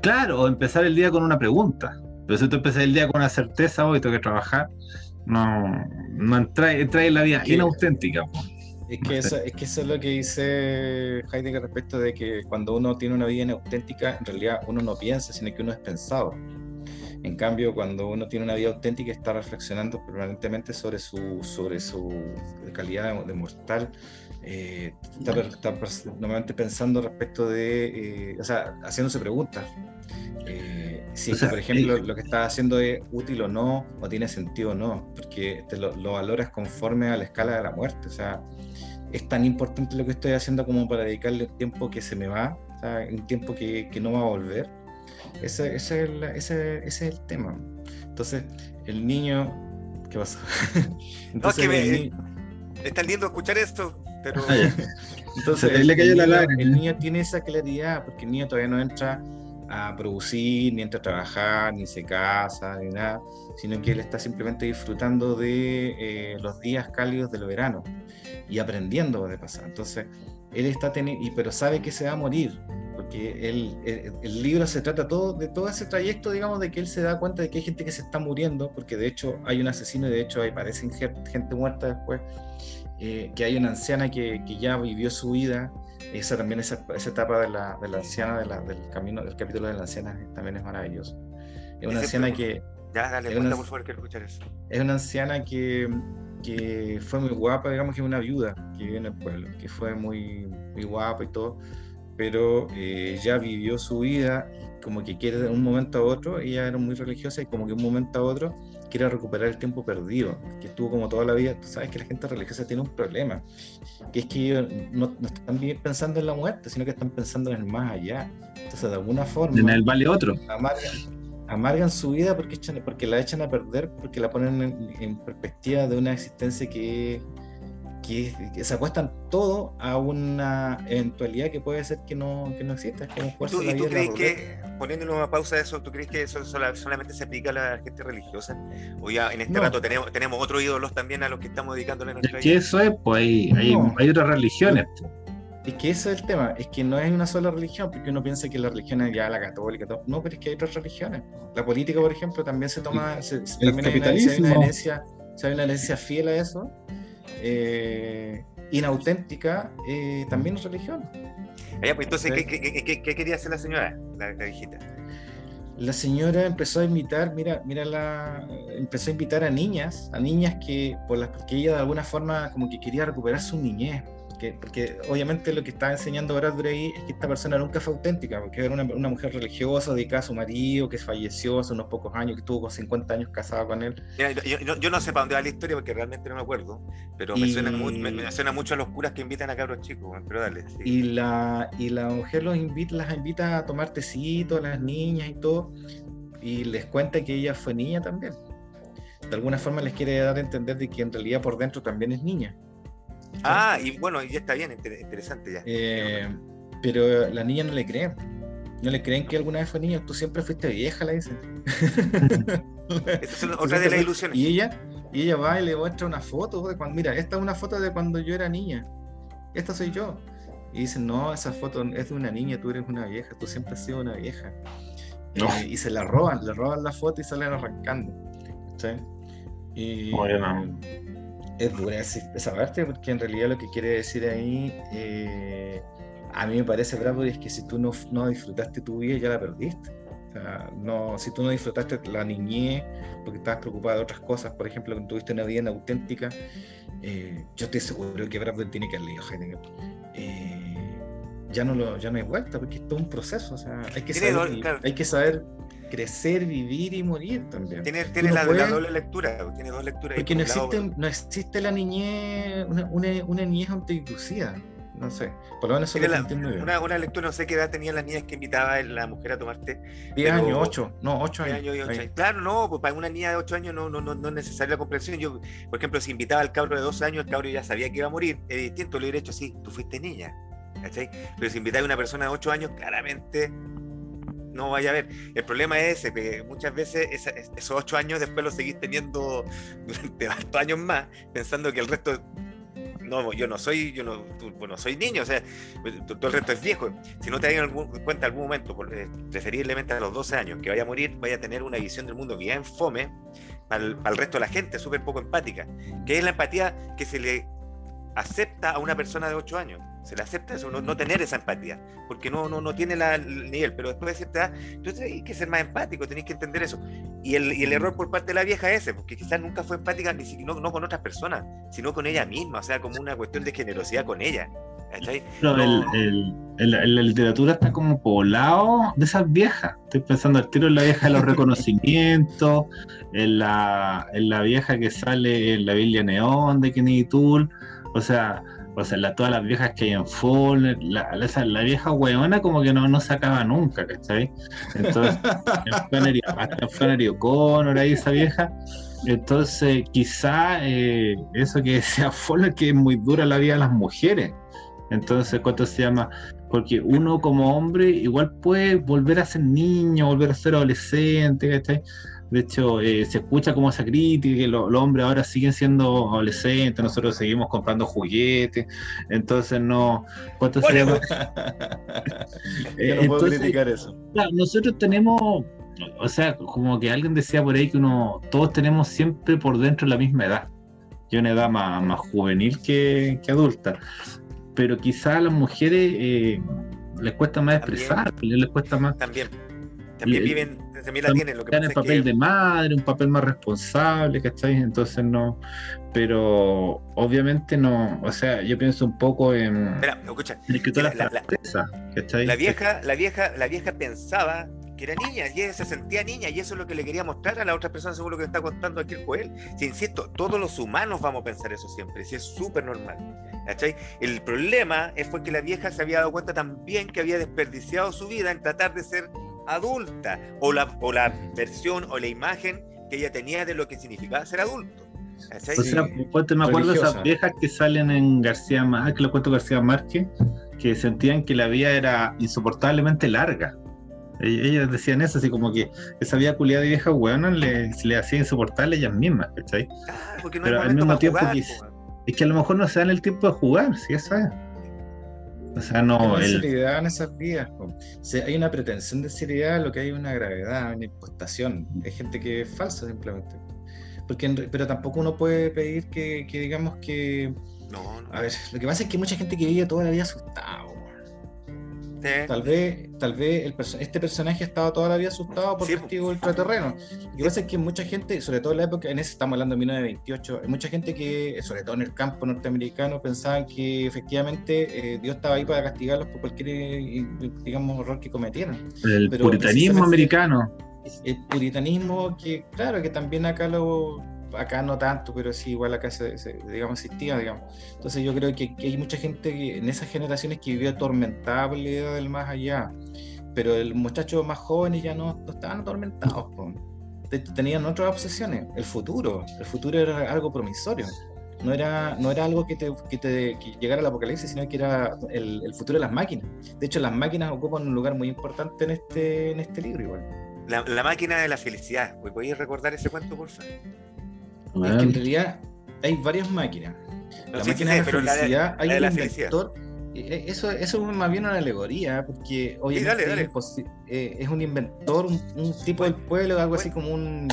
claro, empezar el día con una pregunta. Pero si tú empezas el día con una certeza, hoy tengo que trabajar, no, no trae, trae la vida inauténtica. Es que, eso, es que eso es lo que dice Heidegger respecto de que cuando uno tiene una vida inauténtica, en realidad uno no piensa, sino que uno es pensado. En cambio, cuando uno tiene una vida auténtica, está reflexionando permanentemente sobre su, sobre su calidad de, mortal, eh, está, normalmente pensando respecto de, eh, o sea, haciéndose preguntas. Eh, si, por ejemplo, lo que estás haciendo es útil o no, o tiene sentido o no, porque te lo, valoras conforme a la escala de la muerte. O sea, es tan importante lo que estoy haciendo como para dedicarle un tiempo que se me va, o sea, un tiempo que, que no va a volver. Ese, ese, es ese, ese, es el tema. Entonces, el niño. ¿Qué pasa? Entonces, no, que me, está lindo escuchar esto, pero. Ah, Entonces, el, el niño tiene esa claridad, porque el niño todavía no entra a producir, ni entra a trabajar, ni se casa, ni nada, sino que él está simplemente disfrutando de eh, los días cálidos del verano y aprendiendo de pasar. Entonces, él está teniendo, pero sabe que se va a morir, porque el, el, libro se trata todo de todo ese trayecto, digamos, de que él se da cuenta de que hay gente que se está muriendo, porque de hecho hay un asesino y de hecho aparecen gente muerta después, eh, que hay una anciana que, que ya vivió su vida esa también, esa, esa etapa de la, de la anciana, de la, del camino, del capítulo de la anciana también es maravilloso. Es una anciana que... Ya, dale, es una, por favor, quiero escuchar eso. Es una anciana que, que fue muy guapa, digamos que es una viuda que vive en el pueblo, que fue muy, muy guapa y todo, pero eh, ya vivió su vida como que quiere de un momento a otro, ella era muy religiosa y como que de un momento a otro quiere recuperar el tiempo perdido, que estuvo como toda la vida, tú sabes que la gente religiosa tiene un problema, que es que ellos no, están pensando en la muerte, sino que están pensando en el más allá. Entonces, de alguna forma... En el vale otro. Amargan, su vida porque, echan, porque la echan a perder, porque la ponen en perspectiva de una existencia que que, se acuestan todo a una eventualidad que puede ser que no, que no exista. Que ¿Tú, ¿Y tú crees que, poniéndole una pausa a eso, ¿tú crees que eso solamente se aplica a la gente religiosa? O ya en este rato tenemos, tenemos otros ídolos también a los que estamos dedicándole nuestra Es que eso es, pues hay, hay, otras religiones. Es que ese es el tema, es que no es una sola religión, porque uno piensa que la religión es ya la católica, no, pero es que hay otras religiones. La política, por ejemplo, también se toma, se, también hay una, herencia, hay una herencia fiel a eso, eh, inauténtica, eh, también es religión. pues entonces, ¿qué, quería hacer la señora, la, viejita? La señora empezó a invitar, mira, mira la, empezó a invitar a niñas, a niñas que por las que ella de alguna forma como que quería recuperar su niñez, porque, obviamente lo que está enseñando Bradbury es que esta persona nunca fue auténtica, porque era una, una, mujer religiosa dedicada a su marido, que falleció hace unos pocos años, que estuvo con 50 años casada con él. yo, no sé para dónde va la historia, porque realmente no me acuerdo, pero me, suena me, suena mucho a los curas que invitan a cabros chicos, pero dale. Y, la, y la mujer los invita, las invita a tomar tecito, a las niñas y todo, y les cuenta que ella fue niña también. De alguna forma les quiere dar a entender de que en realidad por dentro también es niña Ah, y bueno, ya está bien, interesante ya. Eh, pero la niña no le cree. No le creen que alguna vez fue niña, tú siempre fuiste vieja, la dicen. Esa es otra de las ilusiones. Y ella, y ella va y le muestra una foto de cuando, mira, esta es una foto de cuando yo era niña. Esta soy yo. Y dicen, no, esa foto es de una niña, tú eres una vieja, tú siempre has sido una vieja. Eh, y se la roban, le roban la foto y salen arrancando. ¿sí? Y es dura esa parte porque en realidad lo que quiere decir ahí, eh, a mí me parece bravo, es que si tú no, no disfrutaste tu vida ya la perdiste. O sea, no, si tú no disfrutaste la niñez porque estabas preocupado de otras cosas, por ejemplo, que tuviste una vida auténtica, eh, yo estoy seguro que Bradbury tiene que haber leído Heidegger. Eh, ya no, lo, ya no hay vuelta, porque es todo un proceso. O sea, hay que, saber, hay que saber crecer, vivir y morir también. Tiene, tiene la, doble lectura, tiene dos lecturas. Porque no existe, no existe la niñez, una, una, una niñez autoinducida. No sé, por lo menos eso lo una, una, lectura, no sé qué edad tenían las niñas que invitaba la mujer a tomarte. 10 años, 8, no, 8 años. Claro, no, pues para una niña de 8 años no, no, no, no es necesaria la comprensión. Yo, por ejemplo, si invitaba al cabro de 12 años, el cabro ya sabía que iba a morir, es distinto, le hubiera dicho, sí, tú fuiste niña. Pero si invitáis a una persona de 8 años, claramente no vaya a ver. El problema es ese, que muchas veces esos 8 años después los seguís teniendo durante varios años más, pensando que el resto no, yo no soy, yo no, bueno, soy niño, o sea, todo el resto es viejo. Si no te das en cuenta algún momento, eh, preferiblemente a los 12 años, que vaya a morir, vaya a tener una visión del mundo bien fome para el, para el resto de la gente, súper poco empática, que es la empatía que se le acepta a una persona de 8 años se le acepta eso, no, tener esa empatía, porque no, no, no tiene la, el nivel, pero después de cierta edad, entonces hay que ser más empático, tenéis que entender eso. Y el, y el, error por parte de la vieja es ese, porque quizás nunca fue empática ni siquiera no, con otras personas, sino con ella misma, o sea, como una cuestión de generosidad con ella. No, el, el, la literatura está como poblado de esas viejas. Estoy pensando al tiro en la vieja de los reconocimientos, en la, en la vieja que sale en la Biblia Neón de Kennedy Tool. O sea, o sea, la, todas las viejas que hay en full, la, la, vieja hueona como que no, no se acaba nunca, ¿cachai? Entonces, hasta Flannery O'Connor ahí esa vieja. Entonces, quizá eh, eso que decía Fuller, que es muy dura la vida de las mujeres. Entonces, ¿cuánto se llama? Porque uno como hombre igual puede volver a ser niño, volver a ser adolescente, ¿cachai? De hecho, eh, se escucha como esa crítica, que los hombres ahora siguen siendo adolescentes, nosotros seguimos comprando juguetes, entonces no... ¿Cuánto se llama? Yo no puedo criticar eso. nosotros tenemos, o sea, como que alguien decía por ahí que uno, todos tenemos siempre por dentro la misma edad. Yo una edad más, más juvenil que, que, adulta. Pero quizá a las mujeres eh, les cuesta más expresar, les cuesta más... También. También viven también la tienen. Lo que pasa el papel de madre, un papel más responsable, ¿cachai? Entonces no. Pero obviamente no. O sea, yo pienso un poco en. Espera, escucha. La, la, la, la, vieja, la, vieja, la vieja pensaba que era niña y ella se sentía niña y eso es lo que le quería mostrar a la otra persona según lo que está contando aquí el Joel. Si insisto, todos los humanos vamos a pensar eso siempre, si es súper normal. ¿cachai? El problema es fue que la vieja se había dado cuenta también que había desperdiciado su vida en tratar de ser adulta o la, o la versión o la imagen que ella tenía de lo que significaba ser adulto. O sea, me acuerdo de esas viejas que salen en García Márquez, que lo cuento García Márquez, que sentían que la vida era insoportablemente larga. E-, ellas decían eso, así como que esa vida culiada de vieja buena le, le hacía insoportable a ellas mismas, ¿cachai? Pero al mismo tiempo es que a lo mejor no se dan el tiempo de jugar, si eso es. O sea, no. Hay seriedad en esas vidas. hay una pretensión de seriedad, lo que hay una gravedad, una impostación. Hay gente que es falsa simplemente. Porque pero tampoco uno puede pedir que, que digamos que. No, no, A ver, lo que pasa es que hay mucha gente que vive toda la vida asustado. Tal vez, tal vez el este personaje ha estado toda la vida asustado por sí, testigo ultraterreno. Lo que pasa es que mucha gente, sobre todo en la época, en ese estamos hablando de 1928, hay mucha gente que, sobre todo en el campo norteamericano, pensaban que efectivamente eh, Dios estaba ahí para castigarlos por cualquier, eh, digamos, error que cometieran. El puritanismo americano. El puritanismo que, claro, que también acá lo acá no tanto, pero sí, igual acá se, digamos, existía, digamos. Entonces yo creo que, hay mucha gente en esas generaciones que vivió atormentada por la idea del más allá, pero el muchacho más jóvenes ya no, estaban atormentados, tenían otras obsesiones, el futuro, el futuro era algo promisorio. no era, no era algo que te, que te que llegara al apocalipsis, sino que era el, el, futuro de las máquinas. De hecho, las máquinas ocupan un lugar muy importante en este, en este libro igual. La, la máquina de la felicidad. ¿Podéis recordar ese cuento, por favor? Es que en realidad hay varias máquinas. No, la sí, máquina sí, de pero la de- felicidad, hay la un la felicidad. inventor. eh, Eso, eso es más bien una alegoría, porque dale, es dale. eh, es un inventor, un, un tipo del pueblo, algo así como un,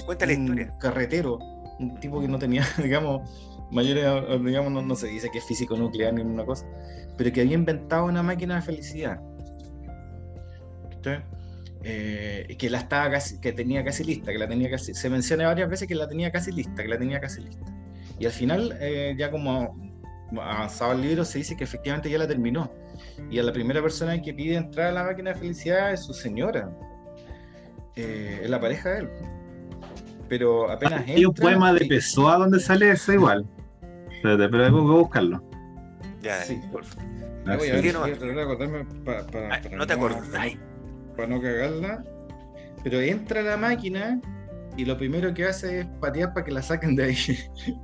carretero, un tipo que no tenía, digamos, mayores, digamos, no, no se dice que es físico nuclear ni una cosa, pero que había inventado una máquina de felicidad. Eh, y que la estaba casi, que tenía casi lista, que la tenía casi, se menciona varias veces que la tenía casi lista, que la tenía casi lista. Y al final, eh, ya como avanzado el libro, se dice que efectivamente ya la terminó. Y a la primera persona que pide entrar a la máquina de felicidad es su señora. Eh, es la pareja de él. Pero apenas Hay un entra, poema de y- Pessoa donde sale eso igual. Espérate, pero tengo que buscarlo. Ya, Sí. por favor. Ah, no- no te acordás. Para no cagarla. Pero entra a la máquina y lo primero que hace es patear para que la saquen de ahí.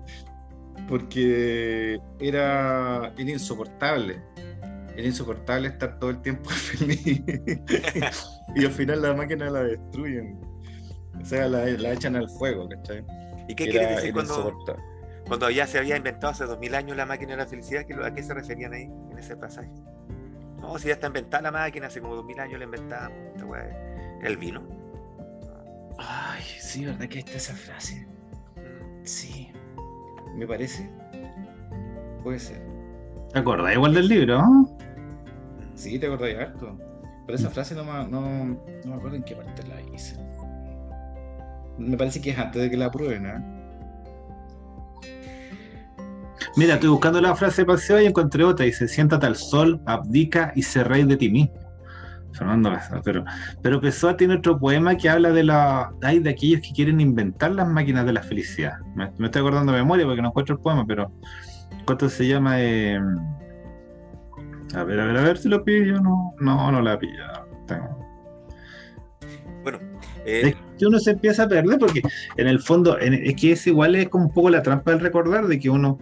Porque era, era insoportable. Era insoportable estar todo el tiempo feliz. y al final la máquina la destruyen. O sea, la, la echan al fuego, ¿cachai? ¿Y qué quieres decir cuando, cuando ya se había inventado hace 2000 años la máquina de la felicidad? ¿qué- ¿A qué se referían ahí en ese pasaje? No, si ya está inventada la máquina, hace como 2000 años la weá, El vino. Ay, sí, ¿verdad que está esa frase? Mm. Sí, me parece. Puede ser. ¿Te acuerdas igual del libro? ¿no? Sí, te acordás de harto. Pero esa frase no, me- no, no me acuerdo en qué parte la hice. Me parece que es antes de que la aprueben, ¿eh? Mira, estoy buscando la frase de paseo y encontré otra. Dice, siéntate al sol, abdica y se rey de ti mismo. Fernando pero, pero Pessoa tiene otro poema que habla de la ay, de aquellos que quieren inventar las máquinas de la felicidad. Me, me estoy acordando de memoria porque no encuentro el poema, pero ¿cuánto se llama? Eh, a ver, a ver, a ver si lo pillo. No, no, no la pillo. Tengo- Bueno, eh, que uno se empieza a perder porque en el fondo es que es igual es como un poco la trampa del recordar de que uno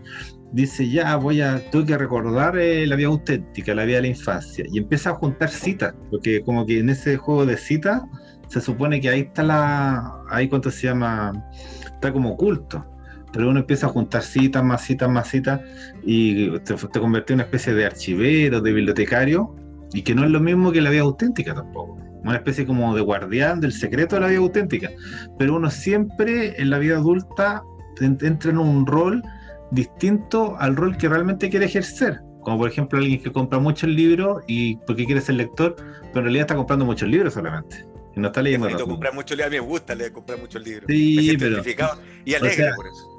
dice ya voy a tengo que recordar eh, la vida auténtica la vida de la infancia y empieza a juntar citas porque como que en ese juego de citas se supone que ahí está la ahí cuánto se llama está como oculto pero uno empieza a juntar citas más citas más citas y te, te convierte en una especie de archivero de bibliotecario y que no es lo mismo que la vida auténtica tampoco una especie como de guardián del secreto de la vida auténtica. Pero uno siempre en la vida adulta en- entra en un rol distinto al rol que realmente quiere ejercer. Como por ejemplo alguien que compra muchos libros y porque quiere ser lector, pero en realidad está comprando muchos libros solamente. Y no está es leyendo comprar muchos libros. A mí me gusta leer, comprar muchos libros. Sí, me pero- y o alegre sea, por eso.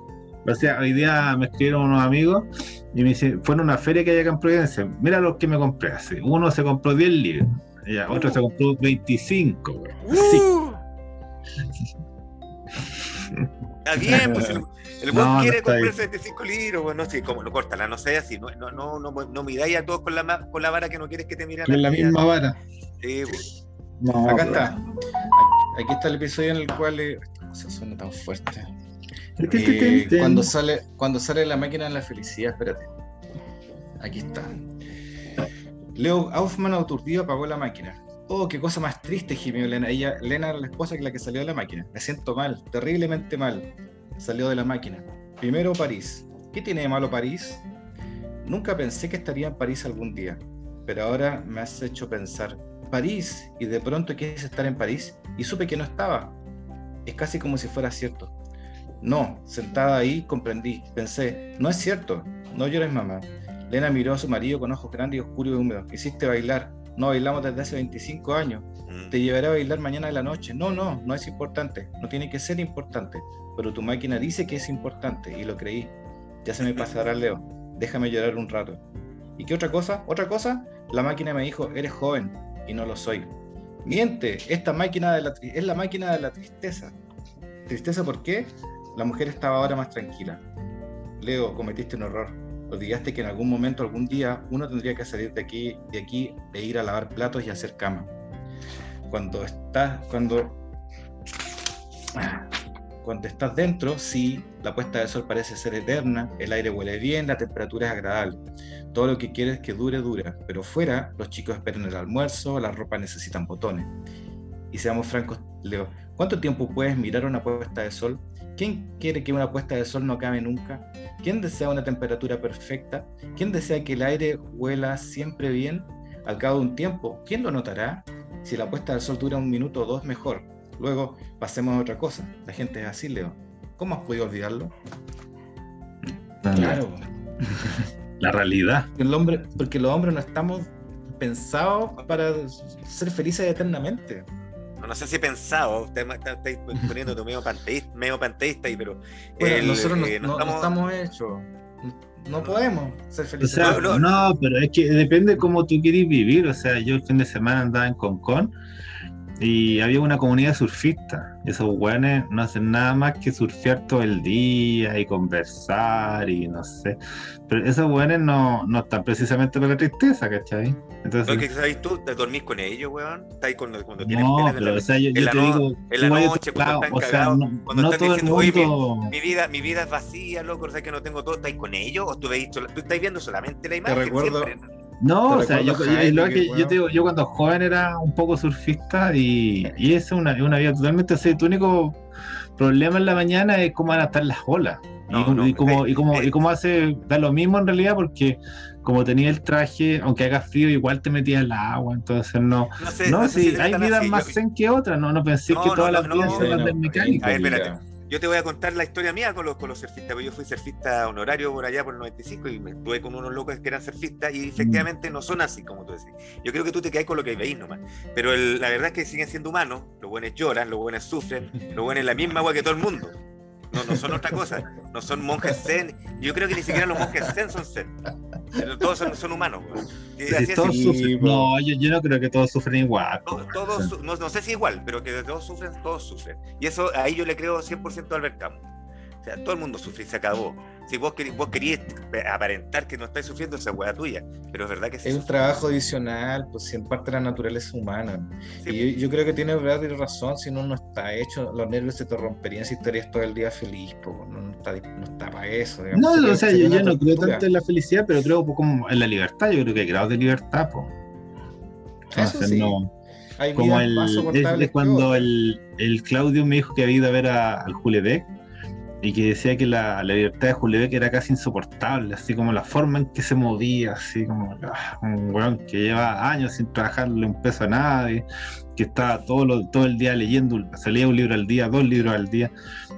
O sea, hoy día me escribieron unos amigos y me dicen, fue en una feria que hay acá en Providencia, mira los que me compré. Así, uno se compró 10 libros, ya, otro se compró 25. güey. ¡Uh! Está bien, pues el, el No, buen no quiere comprarse 25 libros, bueno, sí, como lo corta, no sé así, no, no, no, no, no miráis a todos con la, con la vara que no quieres que te miren. Con la misma vara. Sí, pues. No, Acá pero- está. Aquí está el episodio en el cual. eh, cosa suena tan fuerte. Eh, cuando sale cuando sale la máquina de la felicidad, espérate. Aquí está. Leo Aufman aturdido apagó la máquina. Oh, qué cosa más triste, gimió Lena. Ella, Lena era la esposa que la que salió de la máquina. Me siento mal, terriblemente mal. Salió de la máquina. Primero París. ¿Qué tiene de malo París? Nunca pensé que estaría en París algún día, pero ahora me has hecho pensar. París, y de pronto quise estar en París y supe que no estaba. Es casi como si fuera cierto. No, sentada ahí comprendí, pensé, no es cierto, no llores mamá. Lena miró a su marido con ojos grandes y oscuros y húmedos. Hiciste bailar, no bailamos desde hace 25 años. Mm. Te llevaré a bailar mañana de la noche. No, no, no es importante, no tiene que ser importante, pero tu máquina dice que es importante y lo creí. Ya se me pasará, Leo, déjame llorar un rato. ¿Y qué otra cosa? ¿Otra cosa? La máquina me dijo, eres joven y no lo soy. Miente, esta máquina de la es la máquina de la tristeza. ¿Tristeza por qué? La mujer estaba ahora más tranquila. Leo, cometiste un error. Olvidaste que en algún momento, algún día, uno tendría que salir de aquí, de aquí e ir a lavar platos y hacer cama. Cuando estás, cuando, cuando estás dentro, sí, la puesta de sol parece ser eterna, el aire huele bien, la temperatura es agradable. Todo lo que quieres que dure, dura. Pero fuera, los chicos esperan el almuerzo, las ropas necesitan botones. Y seamos francos, Leo, ¿cuánto tiempo puedes mirar una puesta de sol? ¿Quién quiere que una puesta de sol no acabe nunca? ¿Quién desea una temperatura perfecta? ¿Quién desea que el aire huela siempre bien? Al cabo de un tiempo, ¿quién lo notará? Si la puesta de sol dura un minuto o dos, mejor. Luego pasemos a otra cosa. La gente es así, Leo. ¿Cómo has podido olvidarlo? Claro. La realidad. El hombre, porque los hombres no estamos pensados para ser felices eternamente. No, sé si he pensado, usted estáis poniendo medio panteísta, medio panteísta ahí, pero nosotros eh, no, estamos... hechos. No podemos ser felices. no, pero es que depende cómo tú quieres vivir. O sea, yo el fin de semana andaba en Concon y había una comunidad surfista. Esos weones no hacen nada más que surfear todo el día y conversar y no sé. Pero esos weones no, no están precisamente para la tristeza, ¿cachai? Entonces, ¿Qué sabes tú? ¿Te dormís con ellos, weón? ¿Estás cuando, cuando tienes no, pero, o sea, yo, te digo, en la noche, cuando están cagados, cuando están diciendo, mi, mi, vida, mi vida es vacía, loco, o sea que no tengo todo, ¿estáis con ellos? ¿O tú, veis, tú estás viendo solamente la imagen? Te recuerdo, no, o sea, yo, yo, yo, cuando joven era un poco surfista y, y es una, una vida totalmente así. Tu único problema en la mañana es cómo van a estar las olas. y, como, y, como, y como hace, da lo mismo en realidad porque como tenía el traje, aunque haga frío, igual te metías el agua, entonces no. No, sé, hay vidas más zen que otras, no, no pensé que todas las vidas las del mecánico. A ver, espérate. Yo te voy a contar la historia mía con los, con los surfistas, porque yo fui surfista honorario por allá por el 95 y me estuve con unos locos que eran surfistas y efectivamente no son así, como tú decís. Yo creo que tú te caes con lo que veis nomás. Pero la verdad es que siguen siendo humanos, los buenos lloran, los buenos sufren, los buenos la misma agua que todo el mundo. No, no son otra cosa, no son monjes zen. Yo creo que ni siquiera los monjes zen son zen. Todos son, humanos. no, yo, no creo que todos sufren igual. Todos, no, no, sé si igual, pero que todos sufren, todos sufren. Y eso ahí yo le creo 100% a Albert Camus. O sea, todo el mundo sufre y se acabó. Si vos, querías, vos querías aparentar que no estáis sufriendo, esa hueá tuya. Pero es verdad que sí. Es un trabajo adicional, pues si en parte de la naturaleza humana. y yo, creo que tiene verdad razón, si no, no está hecho, los nervios se te romperían si estarías todo el día feliz, pues no, está, no está para eso. no, o sea, yo, yo no creo tanto en la felicidad, pero creo como en la libertad. Yo creo que hay grados de libertad, pues. Eso sí. no como el, es, cuando el, el, Claudio me dijo que había ido a ver a, al Beck y que decía que la, libertad de Julio era casi insoportable, así como la forma en que se movía, así como ah, un weón que lleva años sin trabajarle un peso a nadie, que estaba todo, todo el día leyendo, salía un libro al día, dos libros al día,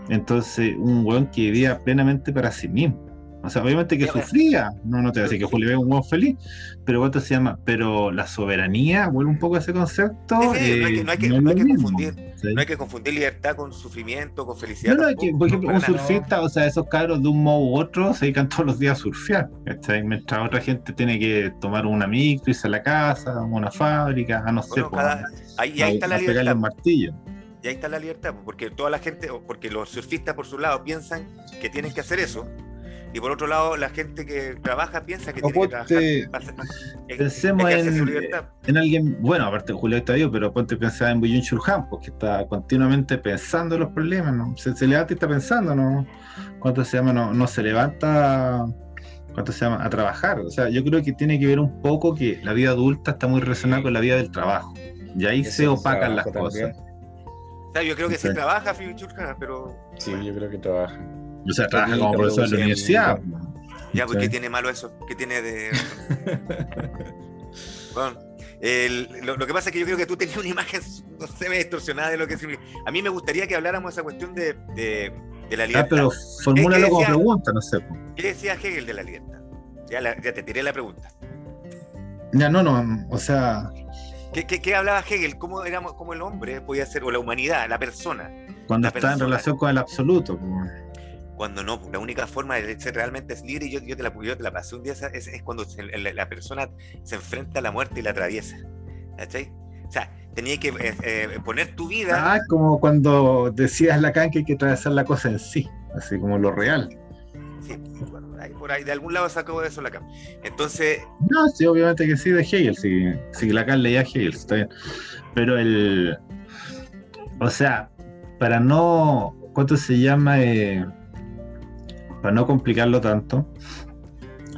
entonces un weón que vivía plenamente para sí mismo. O sea, obviamente que sufría, no, no te voy a decir que Julio es un huevo feliz, pero ¿cuánto se llama? Pero la soberanía, vuelve un poco a ese concepto. no hay que, confundir, no hay que confundir libertad con sufrimiento, con felicidad. No, no, que, por ejemplo, un surfista, o sea, esos cabros de un modo u otro se dedican todos los días a surfear. Mientras otra gente tiene que tomar una micro, irse a la casa, a una fábrica, a no sé, ahí, ahí está la libertad. Los Y ahí está la libertad, porque toda la gente, porque los surfistas por su lado piensan que tienen que hacer eso, y por otro lado, la gente que trabaja piensa que tiene que trabajar. Pensemos en, alguien, bueno, aparte de Julio está vivo, pero ponte pensar en Buyun Churhan, porque está continuamente pensando en los problemas, ¿no? Se, levanta y está pensando, ¿no? ¿Cuánto se llama? No, no se levanta, ¿cuánto se llama? A trabajar. O sea, yo creo que tiene que ver un poco que la vida adulta está muy relacionada con la vida del trabajo. Y ahí se opacan las cosas. O sea, yo creo que sí, trabaja Churhan, pero. Sí, yo creo que trabaja. O sea, trabaja como profesor de la universidad. Ya, pues, ¿qué tiene malo eso? ¿Qué tiene de.? bueno, lo, que pasa es que yo creo que tú tenías una imagen, no sé, distorsionada de lo que significa. A mí me gustaría que habláramos de esa cuestión de, de, la libertad. Ah, pero formúlalo como pregunta, no sé. ¿Qué decía Hegel de la libertad? Ya, ya te tiré la pregunta. Ya, no, no, o sea. ¿Qué, qué, qué hablaba Hegel? ¿Cómo, éramos, ¿Cómo el hombre podía ser, o la humanidad, la persona? Cuando está en relación con el absoluto. Como cuando no, la única forma de ser realmente es libre, y yo, yo, te, la, yo te la pasé un día, es, es cuando la, persona se enfrenta a la muerte y la atraviesa. ¿Cachai? O sea, tenía que eh, eh, poner tu vida. Ah, como cuando decías Lacan que hay que atravesar la cosa en sí, así como lo real. Sí, bueno, ahí, por ahí, de algún lado sacó eso Lacan. Entonces. No, sí, obviamente que sí, de Hegel, sí, sí Lacan leía Hegel, está bien. Pero el. O sea, para no ¿cuánto se llama? Eh, para no complicarlo tanto.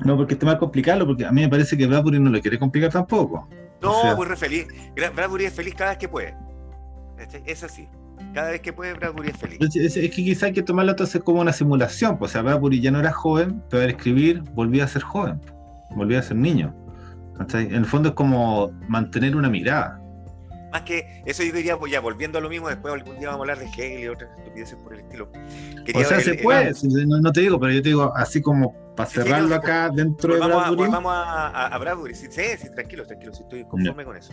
No, porque este mal complicarlo, porque a mí me parece que Bradbury no lo quiere complicar tampoco. No, pues re feliz. Bradbury es feliz cada vez que puede. Es así. Cada vez que puede, Bradbury es feliz. Es, que quizá hay que tomarlo entonces como una simulación. Pues, o sea, Bradbury ya no era joven, pero al escribir volvía a ser joven. Volvía a ser niño. En el fondo es como mantener una mirada. Más que eso yo diría, pues ya volviendo a lo mismo, después algún día vamos a hablar de Hegel y otras estupideces por el estilo. o sea, se puede, no, te digo, pero yo te digo, así como para cerrarlo acá dentro de Bradbury. vamos a, a, Bradbury, sí, sí, tranquilo, tranquilo, sí, estoy conforme con eso.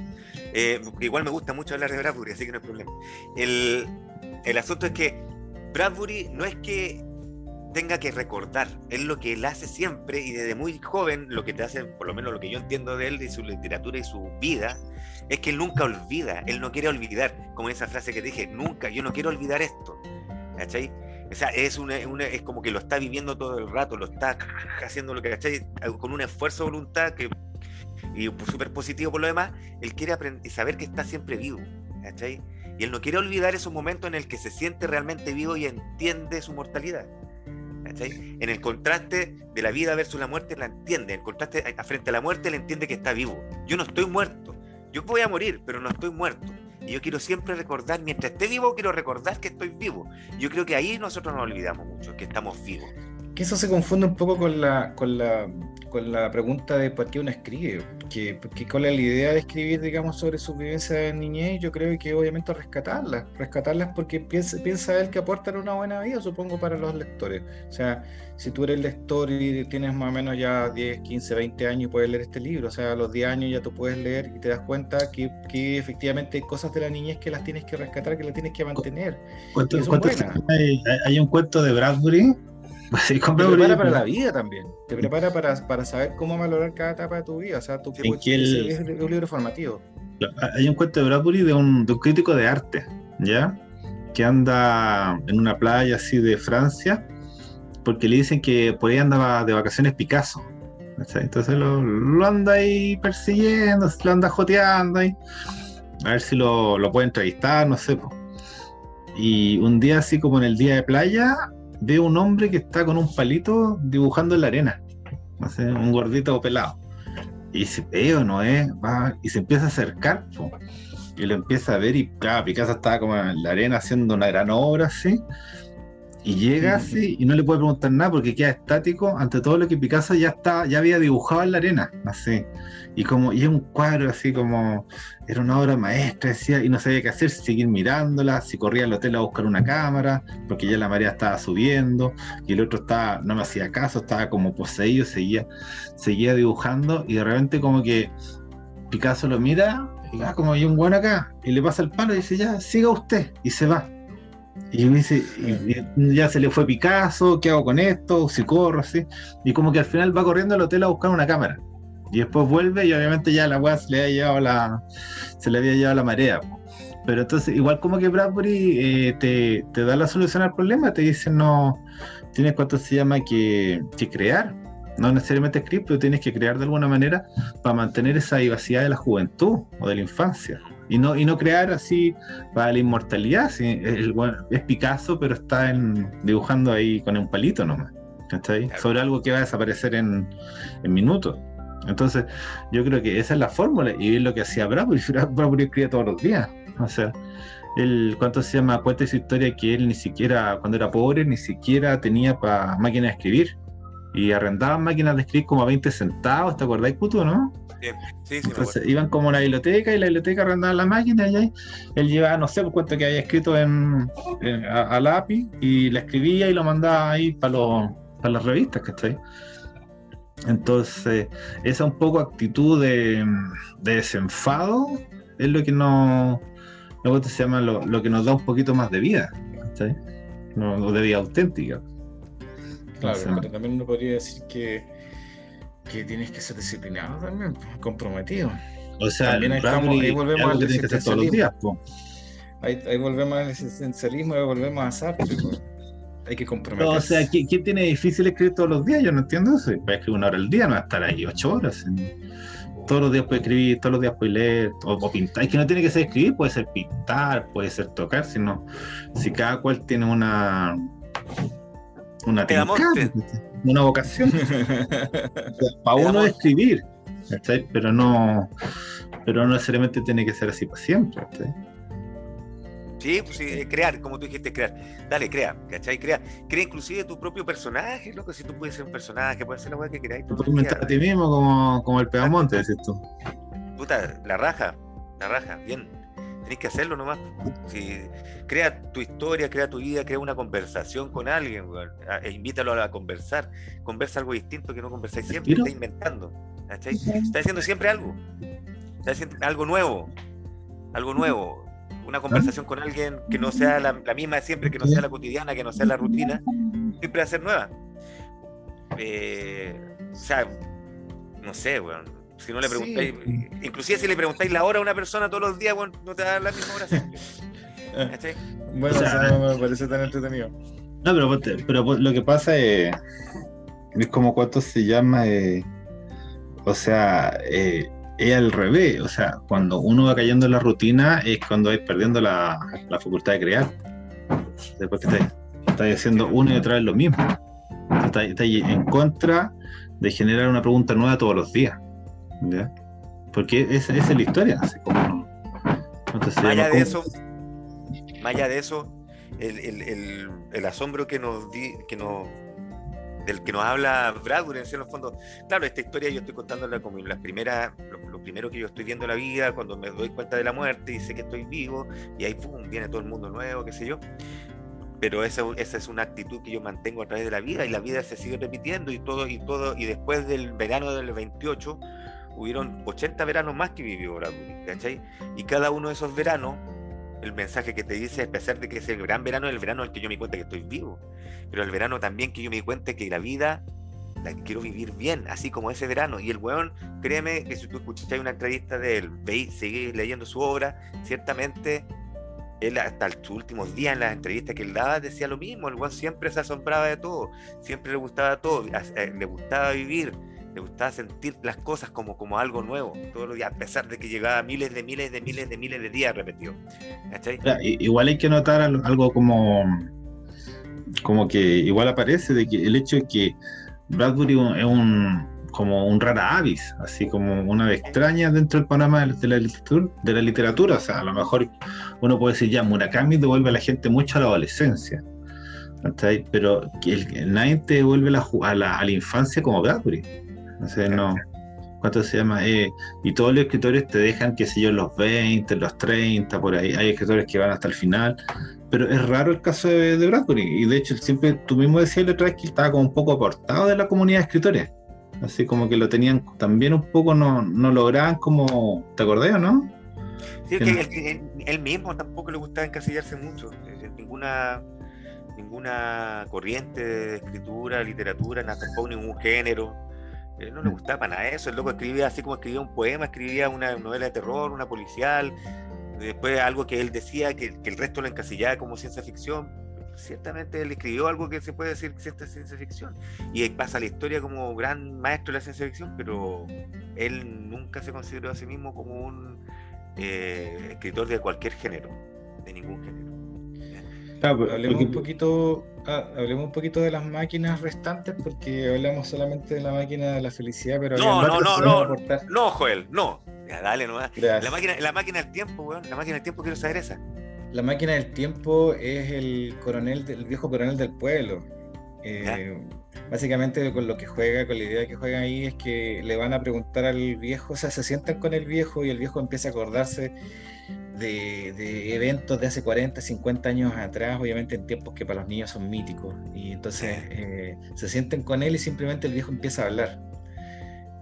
Eh, igual me gusta mucho hablar de Bradbury, así que no hay problema. El, el asunto es que Bradbury no es que tenga que recordar. Es lo que él hace siempre y desde muy joven lo que te hace, por lo menos lo que yo entiendo de él, de su literatura y su vida, es que él nunca olvida, él no quiere olvidar, como esa frase que dije, nunca, yo no quiero olvidar esto. ¿Cachai? O sea, es, una, es como que lo está viviendo todo el rato, lo está haciendo lo que, ¿cachai? Con un esfuerzo de voluntad que, y súper positivo por lo demás, él quiere aprender saber que está siempre vivo. ¿cachai? Y él no quiere olvidar esos momentos en el que se siente realmente vivo y entiende su mortalidad. En el contraste de la vida versus la muerte, la entiende. En el contraste frente a la muerte, le entiende que está vivo. Yo no estoy muerto. Yo voy a morir, pero no estoy muerto. Y yo quiero siempre recordar, mientras esté vivo, quiero recordar que estoy vivo. Yo creo que ahí nosotros nos olvidamos mucho, que estamos vivos. Que eso se confunde un poco con la, con la con la pregunta de por qué uno escribe, que, cuál es la idea de escribir, digamos, sobre su vivencia de niñez, yo creo que obviamente rescatarlas, rescatarlas porque piensa, piensa él que aportan una buena vida, supongo, para los lectores. O sea, si tú eres lector y tienes más o menos ya 10, 15, 20 años y puedes leer este libro, o sea, a los 10 años ya tú puedes leer y te das cuenta que, que efectivamente hay cosas de la niñez que las tienes que rescatar, que las tienes que mantener. hay, hay un cuento de Bradbury te prepara para la vida también. Te prepara para, para, saber cómo valorar cada etapa de tu vida. O sea, tu, es un libro formativo. Hay un cuento de Bradbury de un, de un crítico de arte, ¿ya? Que anda en una playa así de Francia, porque le dicen que por ahí andaba de vacaciones Picasso. Entonces lo, lo, anda ahí persiguiendo, lo anda joteando ahí. A ver si lo, lo puede entrevistar, no sé. Y un día así como en el día de playa, ve un hombre que está con un palito dibujando en la arena, un gordito pelado. Y dice, veo, no es, va, y se empieza a acercar, y lo empieza a ver, y claro, Picasso estaba como en la arena haciendo una gran obra así, y llega así y no le puede preguntar nada porque queda estático ante todo lo que Picasso ya está, ya había dibujado en la arena, así. Y como, y es un cuadro así como, era una obra maestra, decía, y no sabía qué hacer, si seguir mirándola, si corría al hotel a buscar una cámara, porque ya la marea estaba subiendo, y el otro estaba, no me hacía caso, estaba como poseído, seguía, seguía dibujando, y de repente como que Picasso lo mira, y ah, como hay un buen acá, y le pasa el palo y dice, ya, siga usted, y se va y me dice, ya se le fue Picasso, ¿qué hago con esto? Si corro, así. Y como que al final va corriendo al hotel a buscar una cámara. Y después vuelve y obviamente ya la weá se le había llevado la, se le había llevado la marea. Pero entonces, igual como que Bradbury eh, te, te, da la solución al problema, te dice, no, tienes cuánto se llama que, que crear. No necesariamente escribir, pero tienes que crear de alguna manera para mantener esa vivacidad de la juventud o de la infancia. Y no, y no crear así para la inmortalidad. ¿sí? es Picasso, pero está en, dibujando ahí con un palito nomás. Sobre algo que va a desaparecer en, en minutos. Entonces, yo creo que esa es la fórmula y es lo que hacía Bradbury. Bradbury escribía todos los días. O sea, él, ¿cuánto se llama? Cuenta esa historia que él ni siquiera, cuando era pobre, ni siquiera tenía para máquina de escribir. Y arrendaban máquinas de escribir como a 20 centavos, ¿te acordáis, puto, no? Entonces iban como a la biblioteca y la biblioteca arrendaba la máquina y él llevaba, no sé por cuánto que había escrito en, a, lápiz y la escribía y lo mandaba ahí para, para las revistas, ¿cachai? Entonces, esa un poco actitud de, desenfado es lo que no luego se llama lo, que nos da un poquito más de vida, ¿cachai? No, de vida auténtica. Claro, pero también uno podría decir que que tienes que ser disciplinado también, pues, comprometido. O sea, también ahí, volvemos al existencialismo. Ahí, ahí, volvemos al existencialismo y volvemos a Sartre. Pues. Hay que comprometerse. o sea, ¿quién, tiene difícil escribir todos los días? Yo no entiendo eso. A escribir una hora al día, no va a estar ahí ocho horas. todos los días puede escribir, todos los días puede leer o, pintar. Es que no tiene que ser escribir, puede ser pintar, puede ser tocar, sino si cada cual tiene una una una vocación. para uno escribir, pero no pero no necesariamente tiene que ser así para siempre. Sí, pues sí, crear, como tú dijiste, crear. Dale, crea, ¿cachai? Crea. Crea inclusive tu propio personaje, loco. Si tú puedes ser un personaje, puedes ser la weá que queráis. Tú puedes inventar a ti mismo como, como el pegamonte, decís tú. Puta, la raja, la raja, bien. Tenés que hacerlo nomás. Si, crea tu historia, crea tu vida, crea una conversación con alguien, e invítalo a conversar. Conversa algo distinto que no conversáis siempre, está inventando. ¿cachai? Está haciendo siempre algo. Está haciendo algo nuevo. Algo nuevo una conversación con alguien que no sea la, misma de siempre, que no sea la cotidiana, que no sea la rutina, siempre va a ser nueva. Eh, o sea, no sé, weón. Si no le preguntáis, inclusive si le preguntáis la hora a una persona todos los días, weón, no te da la misma hora siempre. bueno, o sea, no me parece tan entretenido. No, pero, pero lo que pasa es, es como cuánto se llama, eh, o sea, eh, es al revés, o sea, cuando uno va cayendo en la rutina es cuando vais perdiendo la, facultad de crear. Después que estáis, haciendo uno y otra vez lo mismo. Estáis, en contra de generar una pregunta nueva todos los días. Porque esa, es la historia. Así como, más allá de eso, más allá de eso, el, asombro que nos, di, que nos del que nos habla Bradbury, en el fondo. Claro, esta historia yo estoy contándola como las primeras, lo, primero que yo estoy viendo en la vida, cuando me doy cuenta de la muerte y sé que estoy vivo, y ahí pum, viene todo el mundo nuevo, qué sé yo. Pero esa, esa es una actitud que yo mantengo a través de la vida, y la vida se sigue repitiendo, y todo, y todo, y después del verano del 28, hubieron 80 veranos más que vivió Bradbury, ¿cachai? Y cada uno de esos veranos el mensaje que te dice, a pesar de que es el gran verano, el verano el que yo me di cuenta que estoy vivo, pero el verano también que yo me di cuenta que la vida la quiero vivir bien, así como ese verano. Y el weón, créeme que si tú escuchas una entrevista de él, veis, seguís leyendo su obra, ciertamente él hasta sus últimos días en las entrevistas que él daba decía lo mismo, el weón siempre se asombraba de todo, siempre le gustaba todo, eh, le gustaba vivir, le gustaba sentir las cosas como, como algo nuevo todos los días, a pesar de que llegaba miles de miles de miles de miles de días repetido. igual hay que notar algo como, como que igual aparece de que el hecho de que Bradbury es un como un rara avis, así como una ave extraña dentro del panorama de la, literatura, de la literatura. O sea, a lo mejor uno puede decir ya, Murakami devuelve a la gente mucho a la adolescencia. Pero que nadie te devuelve a, la, a la infancia como Bradbury. Sé, no. ¿Cuánto se llama? Eh, y todos los escritores te dejan, qué sé yo, los 20, los 30, por ahí. Hay escritores que van hasta el final. Pero es raro el caso de, Bradbury. Y de hecho, siempre tú mismo decías la otra vez que estaba como un poco apartado de la comunidad de escritores. Así como que lo tenían también un poco, no, no lograban como. ¿Te acordás o no? Sí, es que él, mismo tampoco le gustaba encasillarse mucho. En ninguna ninguna corriente de escritura, literatura, tampoco ningún género él no le gustaba para nada eso. El loco escribía así como escribía un poema, escribía una novela de terror, una policial. Después algo que él decía que, el resto lo encasillaba como ciencia ficción. Ciertamente él escribió algo que se puede decir que es ciencia ficción. Y pasa la historia como gran maestro de la ciencia ficción, pero él nunca se consideró a sí mismo como un eh, escritor de cualquier género, de ningún género. hablemos un poquito Ah, hablemos un poquito de las máquinas restantes porque hablamos solamente de la máquina de la felicidad, pero no, no, no, no, no, Joel, no. Ya, dale nomás. La máquina, la máquina del tiempo, weón. La máquina del tiempo quiero saber esa. La máquina del tiempo es el coronel, el viejo coronel del pueblo. Eh, básicamente con lo que juega, con la idea que juega ahí es que le van a preguntar al viejo, o sea, se sientan con el viejo y el viejo empieza a acordarse de, eventos de hace 40, 50 años atrás, obviamente en tiempos que para los niños son míticos. Y entonces eh, se sienten con él y simplemente el viejo empieza a hablar.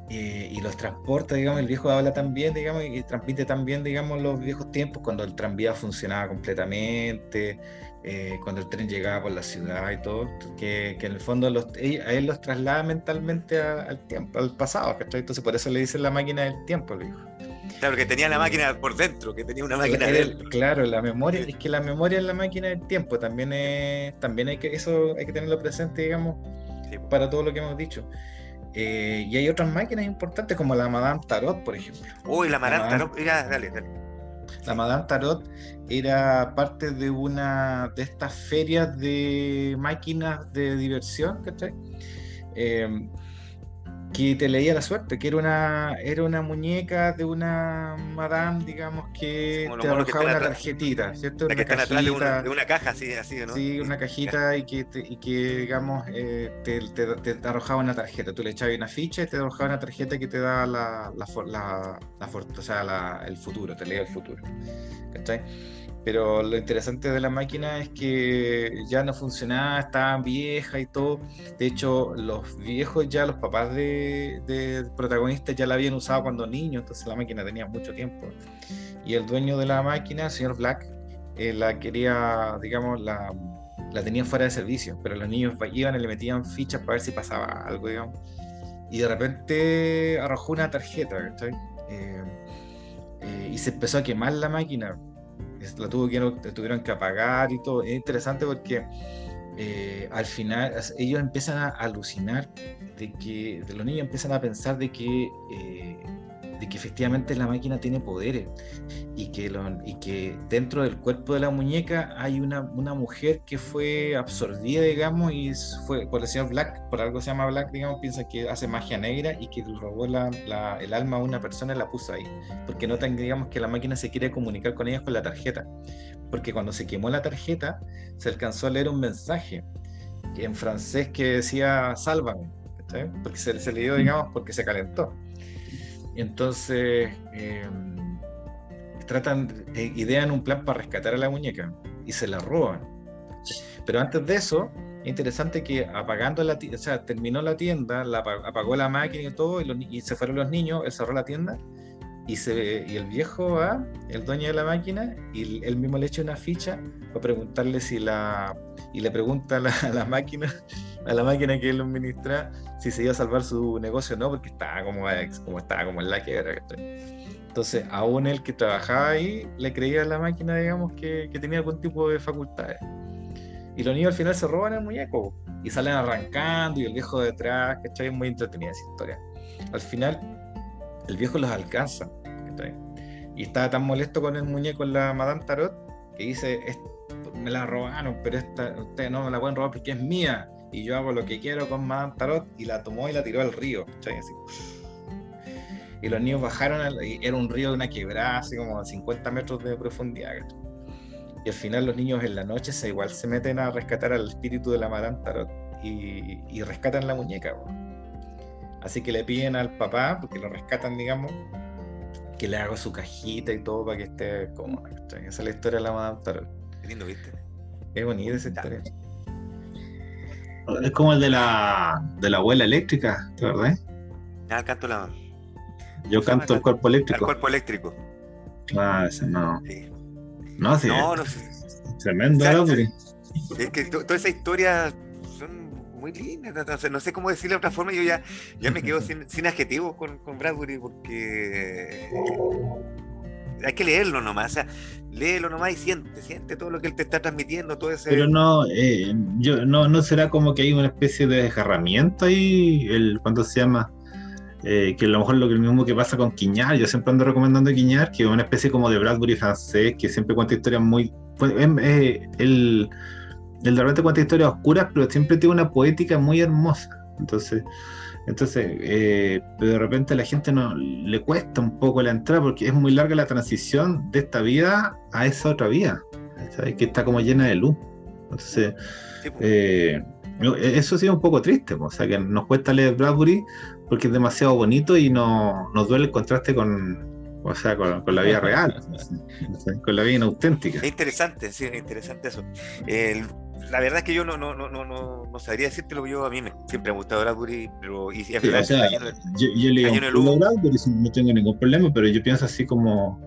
Eh, y los transporta, digamos, el viejo habla también, digamos, y transmite también, digamos, los viejos tiempos, cuando el tranvía funcionaba completamente, eh, cuando el tren llegaba por la ciudad y todo, que, que en el fondo los, a él los traslada mentalmente al tiempo, al pasado, Entonces por eso le dicen la máquina del tiempo, el viejo. Claro, que tenía la máquina por dentro, que tenía una máquina dentro. Claro, la memoria, es que la memoria es la máquina del tiempo, también es, también hay que, eso hay que tenerlo presente, digamos, para todo lo que hemos dicho. Eh, y hay otras máquinas importantes como la Madame Tarot, por ejemplo. Uy, la Madame Tarot, ya, dale, dale. La Madame Tarot era parte de una de estas ferias de máquinas de diversión, ¿cachai? Eh, que te leía la suerte, que era una, era una muñeca de una madame, digamos, que te arrojaba una tarjetita, ¿cierto? La que una atrás de una, de una, caja, así, así, ¿no? Sí, una cajita y que, y que digamos, eh, te, te, te, arrojaba una tarjeta. Tú le echabas una ficha y te arrojaba una tarjeta que te daba la, la, la, la o sea, el futuro, te leía el futuro. ¿Cachai? Pero lo interesante de la máquina es que ya no funcionaba, estaba vieja y todo. De hecho, los viejos ya, los papás de, de protagonistas ya la habían usado cuando niños, entonces la máquina tenía mucho tiempo. Y el dueño de la máquina, el señor Black, eh, la quería, digamos, la, tenía fuera de servicio, pero los niños iban y le metían fichas para ver si pasaba algo, digamos. Y de repente arrojó una tarjeta. Eh, eh, y se empezó a quemar la máquina la tuvo que, tuvieron que apagar y todo. Es interesante porque eh, al final ellos empiezan a alucinar de que de los niños empiezan a pensar de que eh, de que efectivamente la máquina tiene poderes y que, y que dentro del cuerpo de la muñeca hay una, una, mujer que fue absorbida, digamos, y fue por señor Black, por algo se llama Black, digamos, piensa que hace magia negra y que robó la, el alma a una persona y la puso ahí, porque notan, digamos, que la máquina se quiere comunicar con ellos con la tarjeta, porque cuando se quemó la tarjeta se alcanzó a leer un mensaje en francés que decía sálvame, porque se, se leyó, digamos, porque se calentó. Entonces, em, tratan, eh, idean un plan para rescatar a la muñeca y se la roban. Pero antes de eso, es interesante que apagando la tienda, o sea, terminó la tienda, apagó la máquina y todo, y, se fueron los niños, él cerró la tienda, y, se, y el viejo va, el dueño de la máquina, y él mismo le echa una ficha para preguntarle si la. Y le pregunta a la, a la máquina, a la máquina que él administra, si se iba a salvar su negocio o no, porque estaba como, como estaba como en la quiebra. Entonces, aún el que trabajaba ahí le creía a la máquina, digamos, que, que tenía algún tipo de facultades. Y los niños al final se roban el muñeco y salen arrancando y el viejo detrás, ¿cachai? Es muy entretenida esa historia. Al final, el viejo los alcanza, Y estaba tan molesto con el muñeco en la Madame Tarot que dice, me la robaron, pero esta, ustedes no me la pueden robar porque es mía y yo hago lo que quiero con Madame Tarot y la tomó y la tiró al río. Y los niños bajaron, y era un río de una quebrada, así como a 50 metros de profundidad. Y al final los niños en la noche se igual se meten a rescatar al espíritu de la Madame Tarot y, rescatan la muñeca. Así que le piden al papá, porque lo rescatan, digamos, que le haga su cajita y todo para que esté cómodo. Esa es la historia de la Madame Tarot. Qué lindo, ¿viste? Es bonita esa historia. Es como el de la, de la abuela eléctrica, ¿te verdad? Ah, canto la. Yo canto el cuerpo eléctrico. El cuerpo eléctrico. Ah, ese no. No, sí. No, no Tremendo, Es que toda esa historia No sé cómo decirlo de otra forma. Yo ya, ya me quedo sin, sin adjetivos con, con Bradbury porque hay que leerlo nomás, o sea, léelo nomás y siente, siente todo lo que él te está transmitiendo, todo ese... Pero no, eh, yo, no, no será como que hay una especie de desgarramiento ahí, el, ¿cuánto se llama? Eh, que a lo mejor lo mismo que pasa con Quiñar, yo siempre ando recomendando Quiñar, que es una especie como de Bradbury francés, que siempre cuenta historias muy... Pues, eh, el, el de repente cuenta historias oscuras, pero siempre tiene una poética muy hermosa. Entonces, entonces, eh, de repente a la gente no le cuesta un poco la entrada porque es muy larga la transición de esta vida a esa otra vida, que está como llena de luz. Entonces, eh, eso sí es un poco triste, o sea, que nos cuesta leer Bradbury porque es demasiado bonito y no, nos duele el contraste con, o sea, con, la vida real, con la vida auténtica. Es interesante, sí, es interesante eso. El, la verdad es que yo no, no, no, no, no sabría decirte lo que yo a mí me, siempre me ha gustado Bradbury, pero y, y o sea, yo, yo leo Bradbury no tengo ningún problema, pero yo pienso así como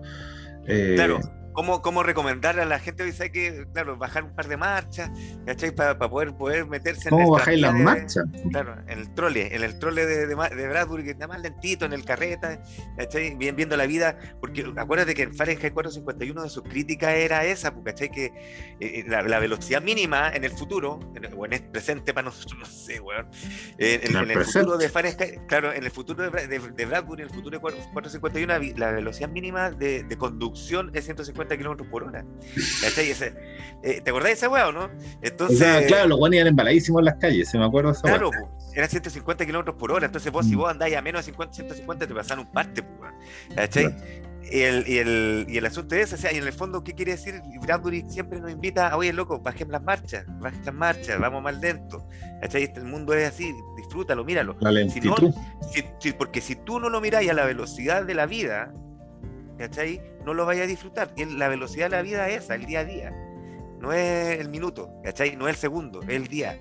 eh, claro cómo, cómo recomendarle a la gente hoy, sabe que, claro, bajar un par de marchas, ¿cachai? Para poder, poder meterse en ¿Cómo bajáis las marchas? Claro, en el trole, en el trole de, de, de, Bradbury, que está más lentito, en el carreta, ¿cachai? Bien viendo la vida, porque acuérdate que en Fahrenheit 451 de sus críticas era esa, pues, ¿cachai? Que eh, eh, la, velocidad mínima en el futuro, o en el presente para nosotros, no sé, weón. En, el, futuro de Fahrenheit, claro, en el futuro de, de, Bradbury, en el futuro de 451, la velocidad mínima de, conducción es 150 kilómetros por hora. Eh, ¿Te acordás de esa weón, no? Entonces, claro, los weones iban embaladísimos en las calles, se me acuerdo esa Claro, eran 150 kilómetros por hora. Entonces, vos, si mm. vos andáis a menos de 50, 150, te pasan un parte, pues, ¿cachai? Y el, y, el, y el, asunto es, o sea, y en el fondo, ¿qué quiere decir? Bradbury siempre nos invita oye, loco, bajemos las marchas, bajen las marchas, vamos más lento. ¿Cachai? Este, el mundo es así, disfrútalo, míralo. La lentitud. Si porque si tú no lo miráis a la velocidad de la vida, ¿cachai? No lo vayas a disfrutar. La velocidad de la vida es esa, el día a día. No es el minuto, ¿cachai? No es el segundo, es el día.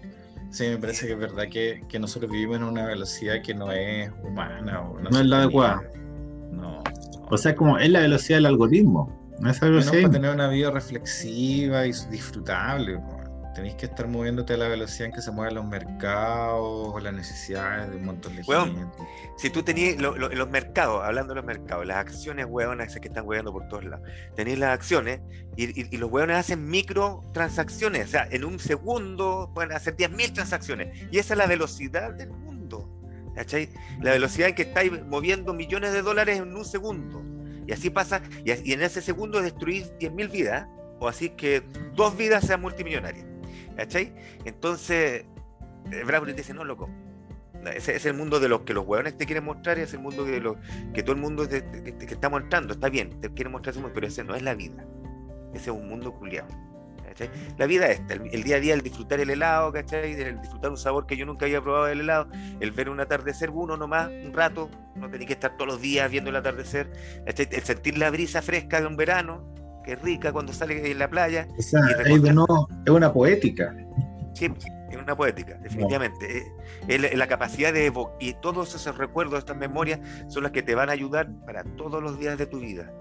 Sí, me parece que es verdad que, que nosotros vivimos en una velocidad que no es humana. O no, es la adecuada. No. O sea, como es la velocidad del algoritmo. No es velocidad. para tener una vida reflexiva y disfrutable tenéis que estar moviéndote a la velocidad en que se mueven los mercados o las necesidades de un montón de gente. Si tú tenías los mercados, hablando de los mercados, las acciones hueonas esas que están hueando por todos lados, tenéis las acciones y, los hueones hacen microtransacciones, o sea, en un segundo pueden hacer 10.000 transacciones y esa es la velocidad del mundo. ¿Cachai? La velocidad en que estáis moviendo millones de dólares en un segundo. Y así pasa, y, y en ese segundo destruís 10.000 vidas, o así que dos vidas sean multimillonarias. ¿Cachai? Entonces, eh, Bradbury dice, no, loco. Ese es el mundo de los que los hueones te quieren mostrar y es el mundo que, que todo el mundo que está mostrando. Está bien, te quiere mostrar ese mundo, pero ese no es la vida. Ese es un mundo culiado. La vida es esta, el, día a día, el disfrutar el helado, ¿cachai? El disfrutar un sabor que yo nunca había probado del helado, el ver un atardecer uno nomás, un rato, no tenía que estar todos los días viendo el atardecer, el sentir la brisa fresca de un verano, que es rica cuando sale en la playa. es una poética. Sí, es una poética, definitivamente. Es, la capacidad de y todos esos recuerdos, estas memorias, son las que te van a ayudar para todos los días de tu vida.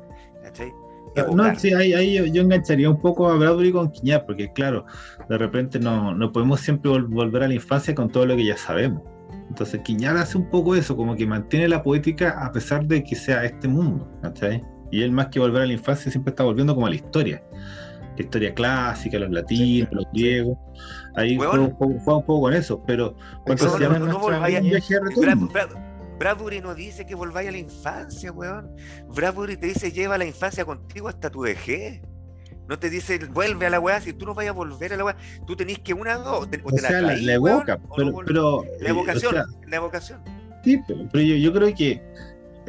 No, sí, ahí, yo, engancharía un poco a Bradbury con Quiñá, porque claro, de repente no, no podemos siempre volver a la infancia con todo lo que ya sabemos. Entonces Quiñar hace un poco eso, como que mantiene la poética a pesar de que sea este mundo, ¿cachai? Y él más que volver a la infancia siempre está volviendo como a la historia. La historia clásica, los latinos, los griegos. Ahí juega, un poco con eso, pero cuando se llama Bradbury no dice que volváis a la infancia, weón. Bradbury te dice lleva la infancia contigo hasta tu vejez. No te dice vuelve a la weá, si tú no vayas a volver a la weá, tú tenés que una dos. O, te, o, sea, la, evoca, pero, la evocación, la evocación. Sí, pero, yo, yo creo que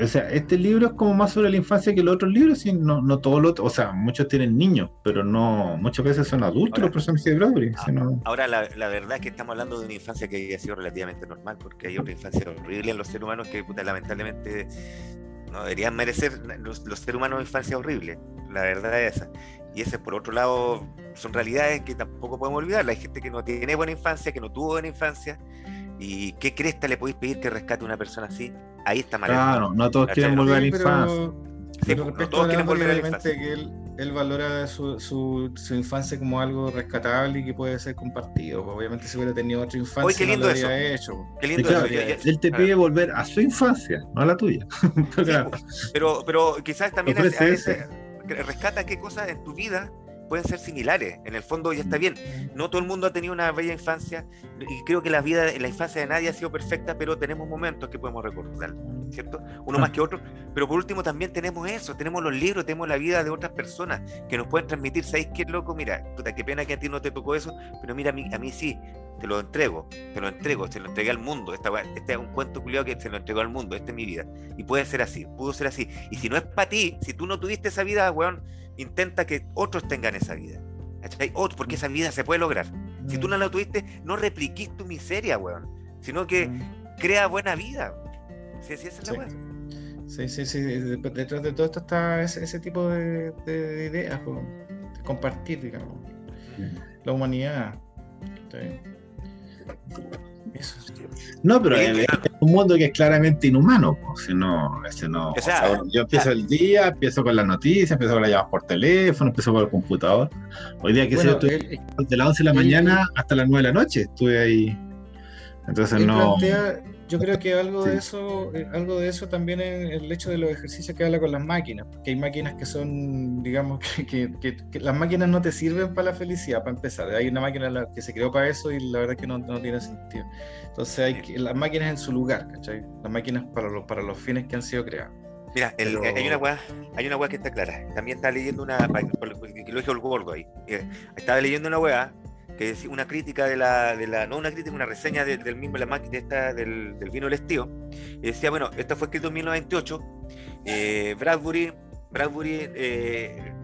o sea, este libro es como más sobre la infancia que los otros libros, y no, no todos los, o sea, muchos tienen niños, pero no, muchas veces son adultos los personajes de Bradbury. Ah, ahora, la, la, verdad es que estamos hablando de una infancia que ha sido relativamente normal, porque hay otra infancia horrible en los seres humanos que lamentablemente no deberían merecer los, seres humanos infancia horrible, la verdad es esa. Y ese, por otro lado, son realidades que tampoco podemos olvidar. Hay gente que no tiene buena infancia, que no tuvo buena infancia, ¿Y qué cresta le podéis pedir que rescate a una persona así? Ahí está mal. Claro, no todos quieren volver a la infancia. Pero, no todos quieren volver a la infancia. que él, él valora su, su, su, infancia como algo rescatable y que puede ser compartido. Obviamente si hubiera tenido otra infancia Oye, qué lindo no lo habría hecho. Qué lindo eso. Él te pide volver a su infancia, no a la tuya. pero, pero quizás también a, rescata qué cosas en tu vida pueden ser similares. En el fondo ya está bien. No todo el mundo ha tenido una bella infancia y creo que la vida, la infancia de nadie ha sido perfecta, pero tenemos momentos que podemos recordar, ¿cierto? Uno más que otro. Pero por último también tenemos eso, tenemos los libros, tenemos la vida de otras personas que nos pueden transmitir. ¿Sabéis qué loco? Mira, puta, qué pena que a ti no te tocó eso, pero mira, a mí, a mí sí. Te lo entrego, te lo entrego, se lo entregué al mundo. Esta, este es un cuento culiado que se lo entregó al mundo. Esta es mi vida. Y puede ser así, pudo ser así. Y si no es para ti, si tú no tuviste esa vida, weón, intenta que otros tengan esa vida. Otro, porque esa vida se puede lograr. Si tú no la tuviste, no repliquís tu miseria, weón. Sino que mm. crea buena vida. Sí, sí, esa es la Sí, sí, sí. Detrás de todo esto está ese, tipo de, ideas, de compartir, digamos. La humanidad. No, pero es un mundo que es claramente inhumano. Si no, no, yo empiezo el día, empiezo con las noticias, empiezo con las llamadas por teléfono, empiezo por el computador. Hoy día que bueno, estuve de las 11 de la mañana hasta las 9 de la noche, estuve ahí. Entonces no. Yo creo que algo de eso, eh, algo de eso también es el hecho de los ejercicios que habla con las máquinas, porque hay máquinas que son, digamos, que, las máquinas no te sirven para la felicidad, para empezar. Hay una máquina que se creó para eso y la verdad es que no, no tiene sentido. Entonces hay que, las máquinas en su lugar, ¿cachai? Las máquinas para los, para los fines que han sido creadas. Mira, hay una weá, hay una weá que está clara. También está leyendo una, que lo dije el gordo ahí. Eh, estaba leyendo una weá que es una crítica de la, de la no una crítica, una reseña del mismo la máquina esta, del, del, vino del estío. Y decía, bueno, esto fue escrito en 1928. Eh, Bradbury, Bradbury eh,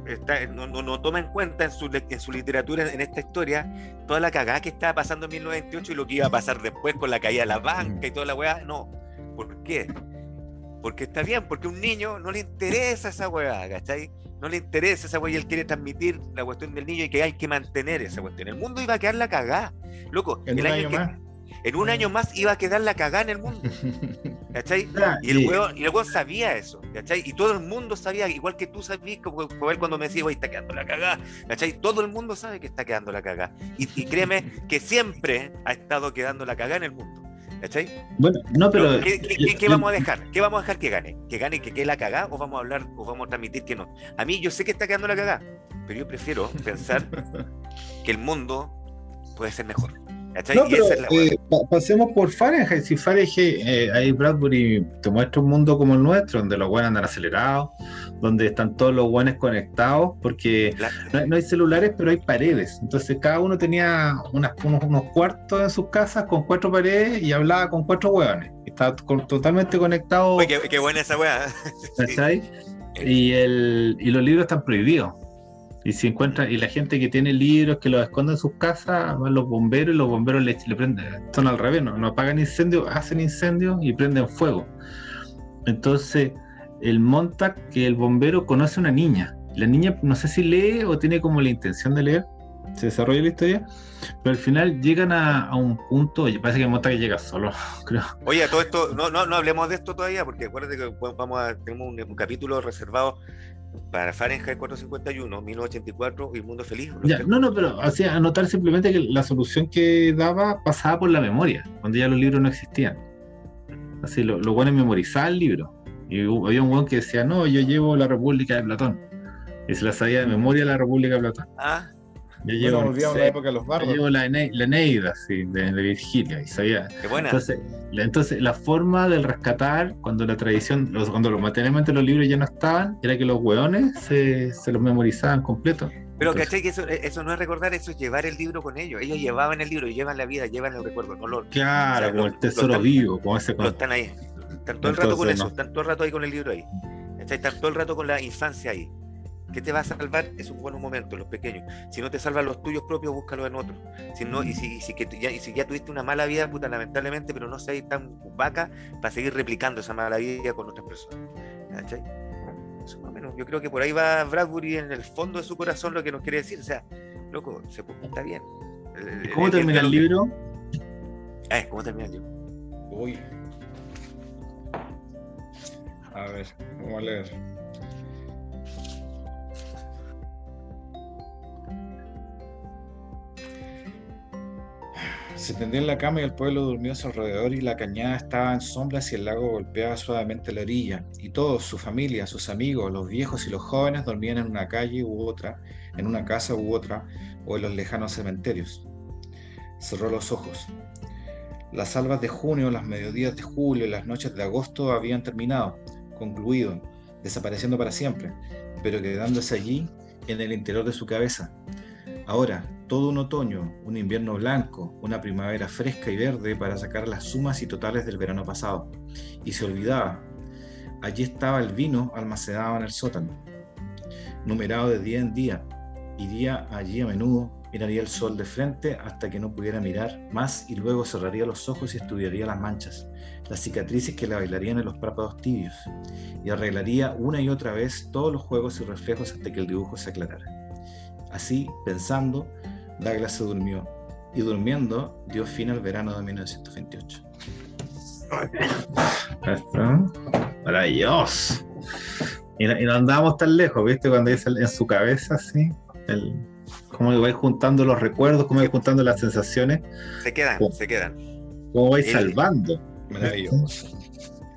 no, no, toma en cuenta en su, en su literatura, en esta historia, toda la cagada que estaba pasando en 1928 y lo que iba a pasar después con la caída de la banca y toda la weá. No. ¿Por qué? Porque está bien, porque a un niño no le interesa esa weá, ¿cachai? No le interesa esa weá y él quiere transmitir la cuestión del niño y que hay que mantener esa cuestión. El mundo iba a quedar la cagada. Loco, en un año, más. En un año más iba a quedar la cagada en el mundo. ¿Cachai? Y el weón, y el sabía eso, ¿cachai? Y todo el mundo sabía, igual que tú sabías, como, él cuando me decía, oye, está quedando la cagada, ¿cachai? Todo el mundo sabe que está quedando la cagada. Y, y créeme que siempre ha estado quedando la cagada en el mundo. ¿Cachai? Bueno, no, pero. ¿Qué, vamos a dejar? ¿Qué vamos a dejar que gane? ¿Que gane que quede la cagada o vamos a hablar o vamos a transmitir que no? A mí yo sé que está quedando la cagada, pero yo prefiero pensar que el mundo puede ser mejor. No, pero, eh, pasemos por Fahrenheit. Si Fahrenheit, eh, ahí Bradbury te muestra un mundo como el nuestro, donde los buenos andan acelerados, donde están todos los buenos conectados, porque no, hay celulares, pero hay paredes. Entonces cada uno tenía unas, unos, cuartos en sus casas con cuatro paredes y hablaba con cuatro hueones. Estaba totalmente conectado. Uy, qué, buena esa hueá. Y, el, y los libros están prohibidos. Y si encuentra, y la gente que tiene libros que los esconde en sus casas, van los bomberos y los bomberos le, le prenden, son al revés, no, apagan incendios, hacen incendios y prenden fuego. Entonces, el monta que el bombero conoce a una niña. La niña no sé si lee o tiene como la intención de leer, se desarrolla la historia, pero al final llegan a, un punto, oye, parece que el monta que llega solo, creo. Oye, todo esto, no, no, no hablemos de esto todavía, porque acuérdate que vamos a, tenemos un capítulo reservado para Fahrenheit 451, 1984 y Mundo Feliz. no, no, pero hacía anotar simplemente que la solución que daba pasaba por la memoria, cuando ya los libros no existían. Así, lo, lo bueno es memorizar el libro. Y había un buen que decía, no, yo llevo la República de Platón. Y se la sabía de memoria la República de Platón. Ah, yo llevo, la época de los bardos. llevo la, Eneida, sí, de, Virgilia, y sabía. Qué buena. Entonces la, entonces, la forma del rescatar, cuando la tradición, cuando los, materialmente los libros ya no estaban, era que los hueones se, se los memorizaban completos. Pero ¿cachai? Que eso, eso no es recordar, eso es llevar el libro con ellos. Ellos llevaban el libro, llevan la vida, llevan el recuerdo, no lo. Claro, como el tesoro vivo, como ese. Lo están ahí. Están todo el rato con eso, están todo el rato ahí con el libro ahí. Están todo el rato con la infancia ahí. ¿Qué te va a salvar? Es un buen momento, los pequeños. Si no te salvan los tuyos propios, búscalos en otros. Si no, y si, si que ya, y si ya tuviste una mala vida, puta, lamentablemente, pero no seas tan vaca para seguir replicando esa mala vida con otras personas. ¿Cachai? Eso más o menos. Yo creo que por ahí va Bradbury en el fondo de su corazón lo que nos quiere decir. O sea, loco, se está bien. ¿Cómo termina el, libro? Eh, ¿cómo termina el libro? Uy. A ver, vamos a leer. Se tendió en la cama y el pueblo durmió a su alrededor y la cañada estaba en sombras y el lago golpeaba suavemente la orilla. Y todos, su familia, sus amigos, los viejos y los jóvenes dormían en una calle u otra, en una casa u otra, o en los lejanos cementerios. Cerró los ojos. Las albas de junio, las mediodías de julio y las noches de agosto habían terminado, concluido, desapareciendo para siempre, pero quedándose allí en el interior de su cabeza. Ahora, todo un otoño, un invierno blanco, una primavera fresca y verde para sacar las sumas y totales del verano pasado. Y se olvidaba. Allí estaba el vino almacenado en el sótano, numerado de día en día. Iría allí a menudo, miraría el sol de frente hasta que no pudiera mirar más y luego cerraría los ojos y estudiaría las manchas, las cicatrices que le bailarían en los párpados tibios, y arreglaría una y otra vez todos los juegos y reflejos hasta que el dibujo se aclarara. Así, pensando, Douglas se durmió y durmiendo dio fin al verano de 1928. Maravilloso. Y no, y no andábamos tan lejos, ¿viste? Cuando dice en su cabeza, así, el, cómo vais juntando los recuerdos, cómo vais juntando las sensaciones. Se quedan, se quedan. Cómo vais salvando. Maravilloso.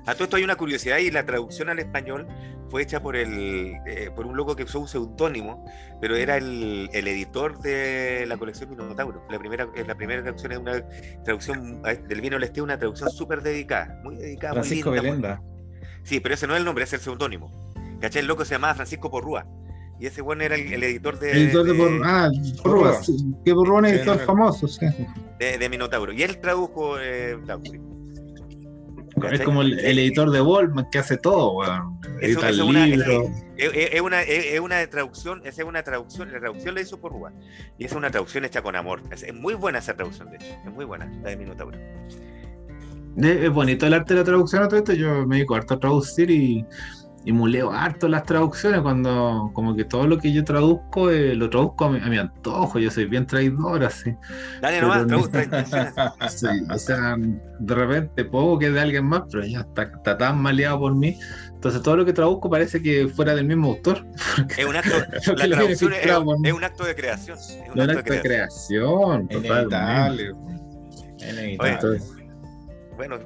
A todo esto hay una curiosidad y la traducción al español fue hecha por el eh, por un loco que usó un seudónimo, pero era el, el, editor de la colección Minotauro. La primera, la primera traducción es una traducción del vino del este, una traducción súper dedicada, muy dedicada. Francisco muy Belenda. Sí, pero ese no es el nombre, es el seudónimo. ¿Cachai? El loco se llamaba Francisco Porrúa. Y ese bueno era el, el editor de. El editor de, de Por... Ah, Porrúa. Sí, que Porrúa es un editor famoso, sí. De, de, Minotauro. Y él tradujo eh, es como el, el, editor de Volman que hace todo, weón. Eso, eso una, es, es, una, es, una traducción, es una traducción, la traducción la hizo por Rubén. Y es una traducción hecha con amor. Es, es, muy buena esa traducción, de hecho. Es muy buena, la de Minotauro. Es bonito el arte de la traducción a todo esto. Yo me dedico harto a traducir y, y muleo harto las traducciones cuando como que todo lo que yo traduzco eh, lo traduzco a mi, a mi, antojo. Yo soy bien traidor así. Dale nomás, sí, o sea, de repente puedo que de alguien más, pero ya está, está tan maleado por mí. Entonces todo lo que traduzco parece que fuera del mismo autor. Es un acto, la traducción es, es, un acto de creación. Es un, acto, acto, de creación. creación Inevitable. Inevitable. Bueno,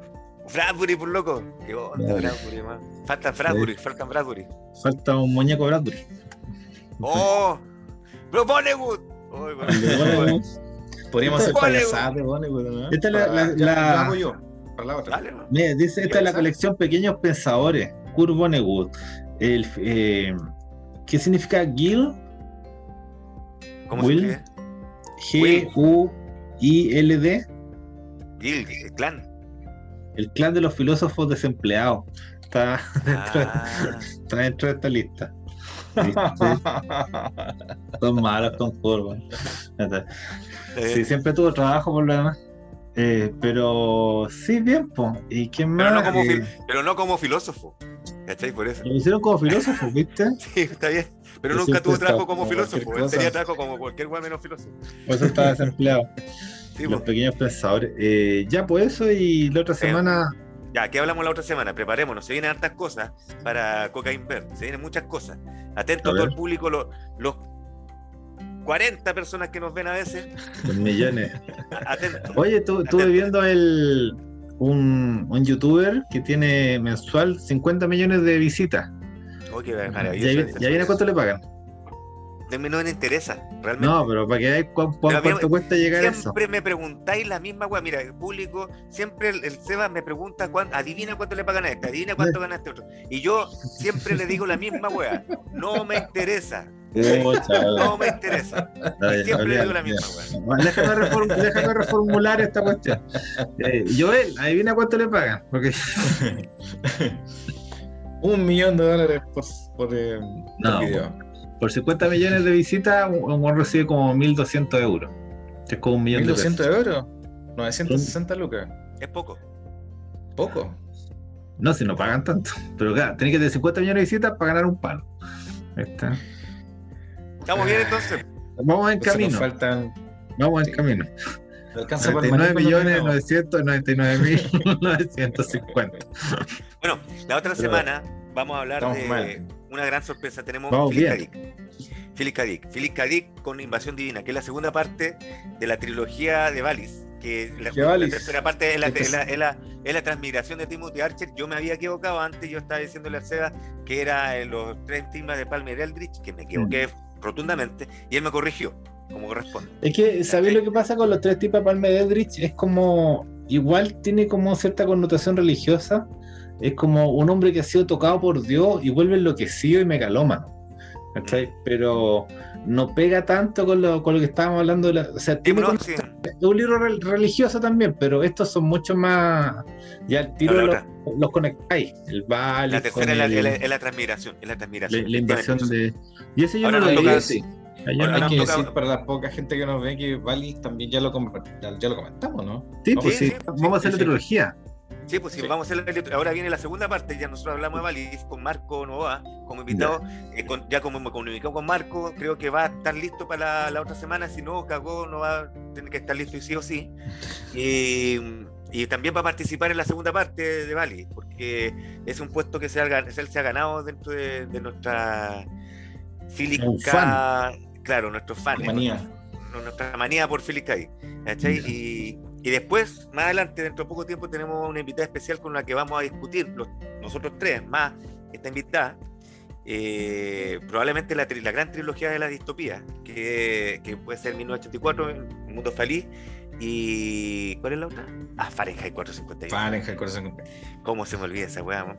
Bradbury, por loco. Qué onda. Bradbury, man. Falta Bradbury, sí. falta Bradbury. Falta un muñeco Bradbury. ¡Oh! ¡Bro Bollywood! Oh, bueno. Podríamos hacer payasadas de Bollywood, ¿no? Esta es la. la, la... hago yo. Para la otra. Dale. Mira, dice: Esta es la colección Pequeños Pensadores, Kurt Vonnegut. El, eh, ¿Qué significa Gil? ¿Cómo Will? G-U-I-L-D. Gil, el clan. El clan de los filósofos desempleados. Está dentro, ah. está dentro de esta lista. Son malos con curvas. Sí, siempre tuvo trabajo por lo demás. Eh, pero sí, bien, po. ¿Y quién más? Pero no como, eh, pero no como filósofo. ¿Cachai? Por eso. Lo hicieron como filósofo, ¿viste? sí, está bien. Pero nunca tuvo trabajo como, como filósofo. Él tenía trabajo como cualquier guay menos filósofo. Por eso estaba desempleado. Sí, los pues. pequeños pensadores. Eh, ya, pues eso, y la otra semana. Eh, ya, ¿qué hablamos la otra semana? Preparémonos. Se vienen hartas cosas para Cocaine Bear. Se vienen muchas cosas. Atento a, todo el público, los, los 40 personas que nos ven a veces. Millones. Atento. Oye, tú, estuve viendo el, un, un, youtuber que tiene mensual 50 millones de visitas. Oh, qué maravilloso. ¿Ya, ya viene cuánto le pagan? A mí no me interesa, realmente. No, pero para que veáis cuánto, cuánto cuesta llegar a eso. Siempre me preguntáis la misma weá. Mira, el público, siempre el, el Seba me pregunta, cuánto, adivina cuánto le pagan a este, adivina cuánto gana este otro. Y yo siempre le digo la misma weá. No me interesa. no me interesa. Y siempre le digo la misma weá. Déjame, reform, déjame reformular esta cuestión. Eh, Joel, adivina cuánto le pagan. Porque... Un millón de dólares por, por, eh, no, por video. Por 50 millones de visitas, uno recibe como 1.200 euros. Es como un millón de pesos. ¿1.200 euros? 960 lucas. Es poco. ¿Poco? No, si no pagan tanto. Pero claro, tenés que tener 50 millones de visitas para ganar un palo. Está. Estamos bien entonces. Vamos en camino. Nos faltan... Vamos en camino. 99 millones 999 mil 950. Bueno, la otra semana vamos a hablar Estamos de mal. Una gran sorpresa. Tenemos Vamos Philip Kadik. Philip con Invasión Divina, que es la segunda parte de la trilogía de Valis. Que la, la tercera parte es la, es, la, es, la, es la, transmigración de Timothy Archer. Yo me había equivocado antes, yo estaba diciéndole a Seba que era en los tres temas de Palmer Eldritch, que me equivoqué mm. rotundamente, y él me corrigió como corresponde. Es que, ¿sabéis lo que pasa con los tres tipos de Palmer Eldritch? Es como, igual tiene como cierta connotación religiosa, es como un hombre que ha sido tocado por Dios y vuelve enloquecido y megalómano. ¿cachai? Pero no pega tanto con lo, con lo que estábamos hablando. De la, o sea, tiene no, sí. es un libro re religioso también, pero estos son mucho más. Ya el tiro los, los, conectáis. El vale. La tercera es la, el, la, la, transmigración. Es la transmigración. La, la invasión de. Y ese yo Ahora no lo leí así. Ahora, hay que toca... decir para la poca gente que nos ve que Valis también ya lo, ya lo comentamos, ¿no? Sí, pues sí, sí, vamos a hacer la trilogía. Sí, pues sí, sí, vamos a hacer la, ahora viene la segunda parte, ya nosotros hablamos de Valis con Marco Novoa como invitado, ya, eh, con, ya como me comunicó con Marco, creo que va a estar listo para la, la, otra semana, si no, cagó, no va a tener que estar listo y sí o sí. Y, y también va a participar en la segunda parte de Valis, porque es un puesto que se ha, se ha ganado dentro de, de nuestra fílica, claro, nuestros fans, manía. Nuestra, nuestra, manía por Philip K. Y, Y después, más adelante, dentro de poco tiempo, tenemos una invitada especial con la que vamos a discutir, los- nosotros tres, más esta invitada, eh, probablemente la, gran trilogía de la distopía, que, que puede ser 1984, Un Mundo Feliz, y ¿cuál es la otra? Ah, Fahrenheit 451. Fahrenheit, corazón, ¿Cómo se me olvida esa weá?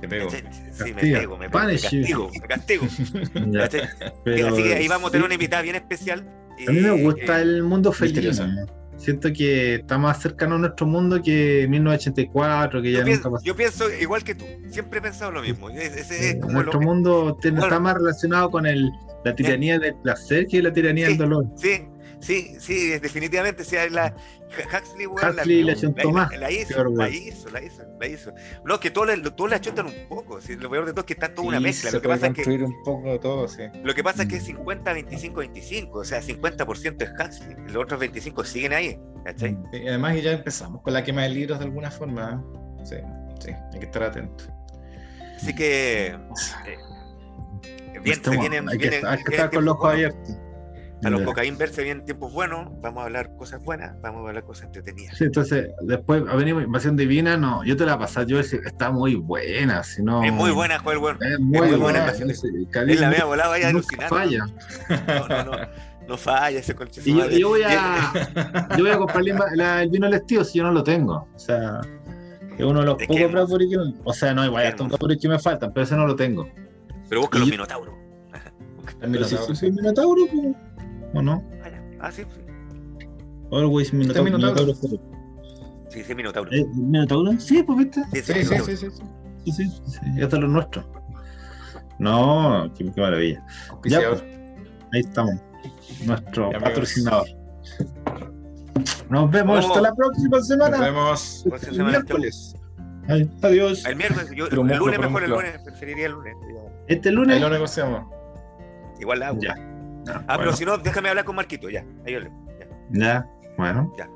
te pego. Sí, me pego, me pego, me castigo, me castigo. Así que ahí vamos a tener una invitada bien especial. A mí me gusta eh, el mundo feliz. Siento que está más cercano a nuestro mundo que 1984, que ya yo, nunca pienso, pasó. yo pienso igual que tú, siempre he pensado lo mismo. Es como nuestro lo, mundo Bueno. está más relacionado con el, la tiranía del placer que la tiranía Sí. del dolor. Sí, sí, sí, definitivamente. Sea, la, Huxley, weón, Huxley la. La, hizo, la hizo, la hizo, la hizo. No, que todos la, todos la achuntan un poco. sí, lo peor de todo es que está toda una Sí, mezcla. Lo que, pasa es que, un poco todo, sí. lo que pasa es que es 50, 25, 25. O sea, 50% es Huxley. Los otros 25 siguen ahí. ¿Cachai? Y además ya empezamos con la quema de libros de alguna forma. ¿eh? Sí, sí, hay que estar atento. Así que. eh, bien, se vienen, hay que, vienen- hay que estar con los ojos abiertos. A los cocaín se vienen tiempos buenos. Vamos a hablar cosas buenas. Vamos a hablar cosas entretenidas. Sí, entonces, después ha venido Invasión Divina, no, yo te la pasé, yo decía, está muy buena, si no... Es muy buena, Joel, bueno. Es muy, muy buena buena. Es la no- volada, vaya nunca alucinando. falla. No, no, no. No falla ese conche su Y yo, yo voy a yo voy a comprar la- el vino al estilo si yo no lo tengo. O sea, es uno de los Es pocos. Bradbury que O sea, no, igual hay Hermoso. hartos Bradbury que me faltan, pero ese no lo tengo. Pero busca los minotauros. Pero si Minotauro. soy Minotauro, pues, ¿o no? Ah, ya. Sí, sí. Always Minotauro. Minotauro? Minotauro. Sí, sí, minotauro. ¿Eh, ¿Minotauro? Sí, pues viste. Sí, sí, Sí, sí, minotauro. sí, sí. sí. Sí, sí, sí, esto es lo nuestro. No, qué, qué maravilla. Auspiciador. Ahí estamos. Nuestro Ya, patrocinador. Nos vemos Oh. hasta la próxima Nos semana. vemos. Próxima El semana miércoles. Ay, adiós. El miércoles, yo, el lunes mejor, el lunes, preferiría el lunes. Este Ahí lunes. lo negociamos. Igual la hago. Ah, ah, pero si no, déjame hablar con Marquito, ya. Ahí hablé. Ya. ya, bueno. Ya.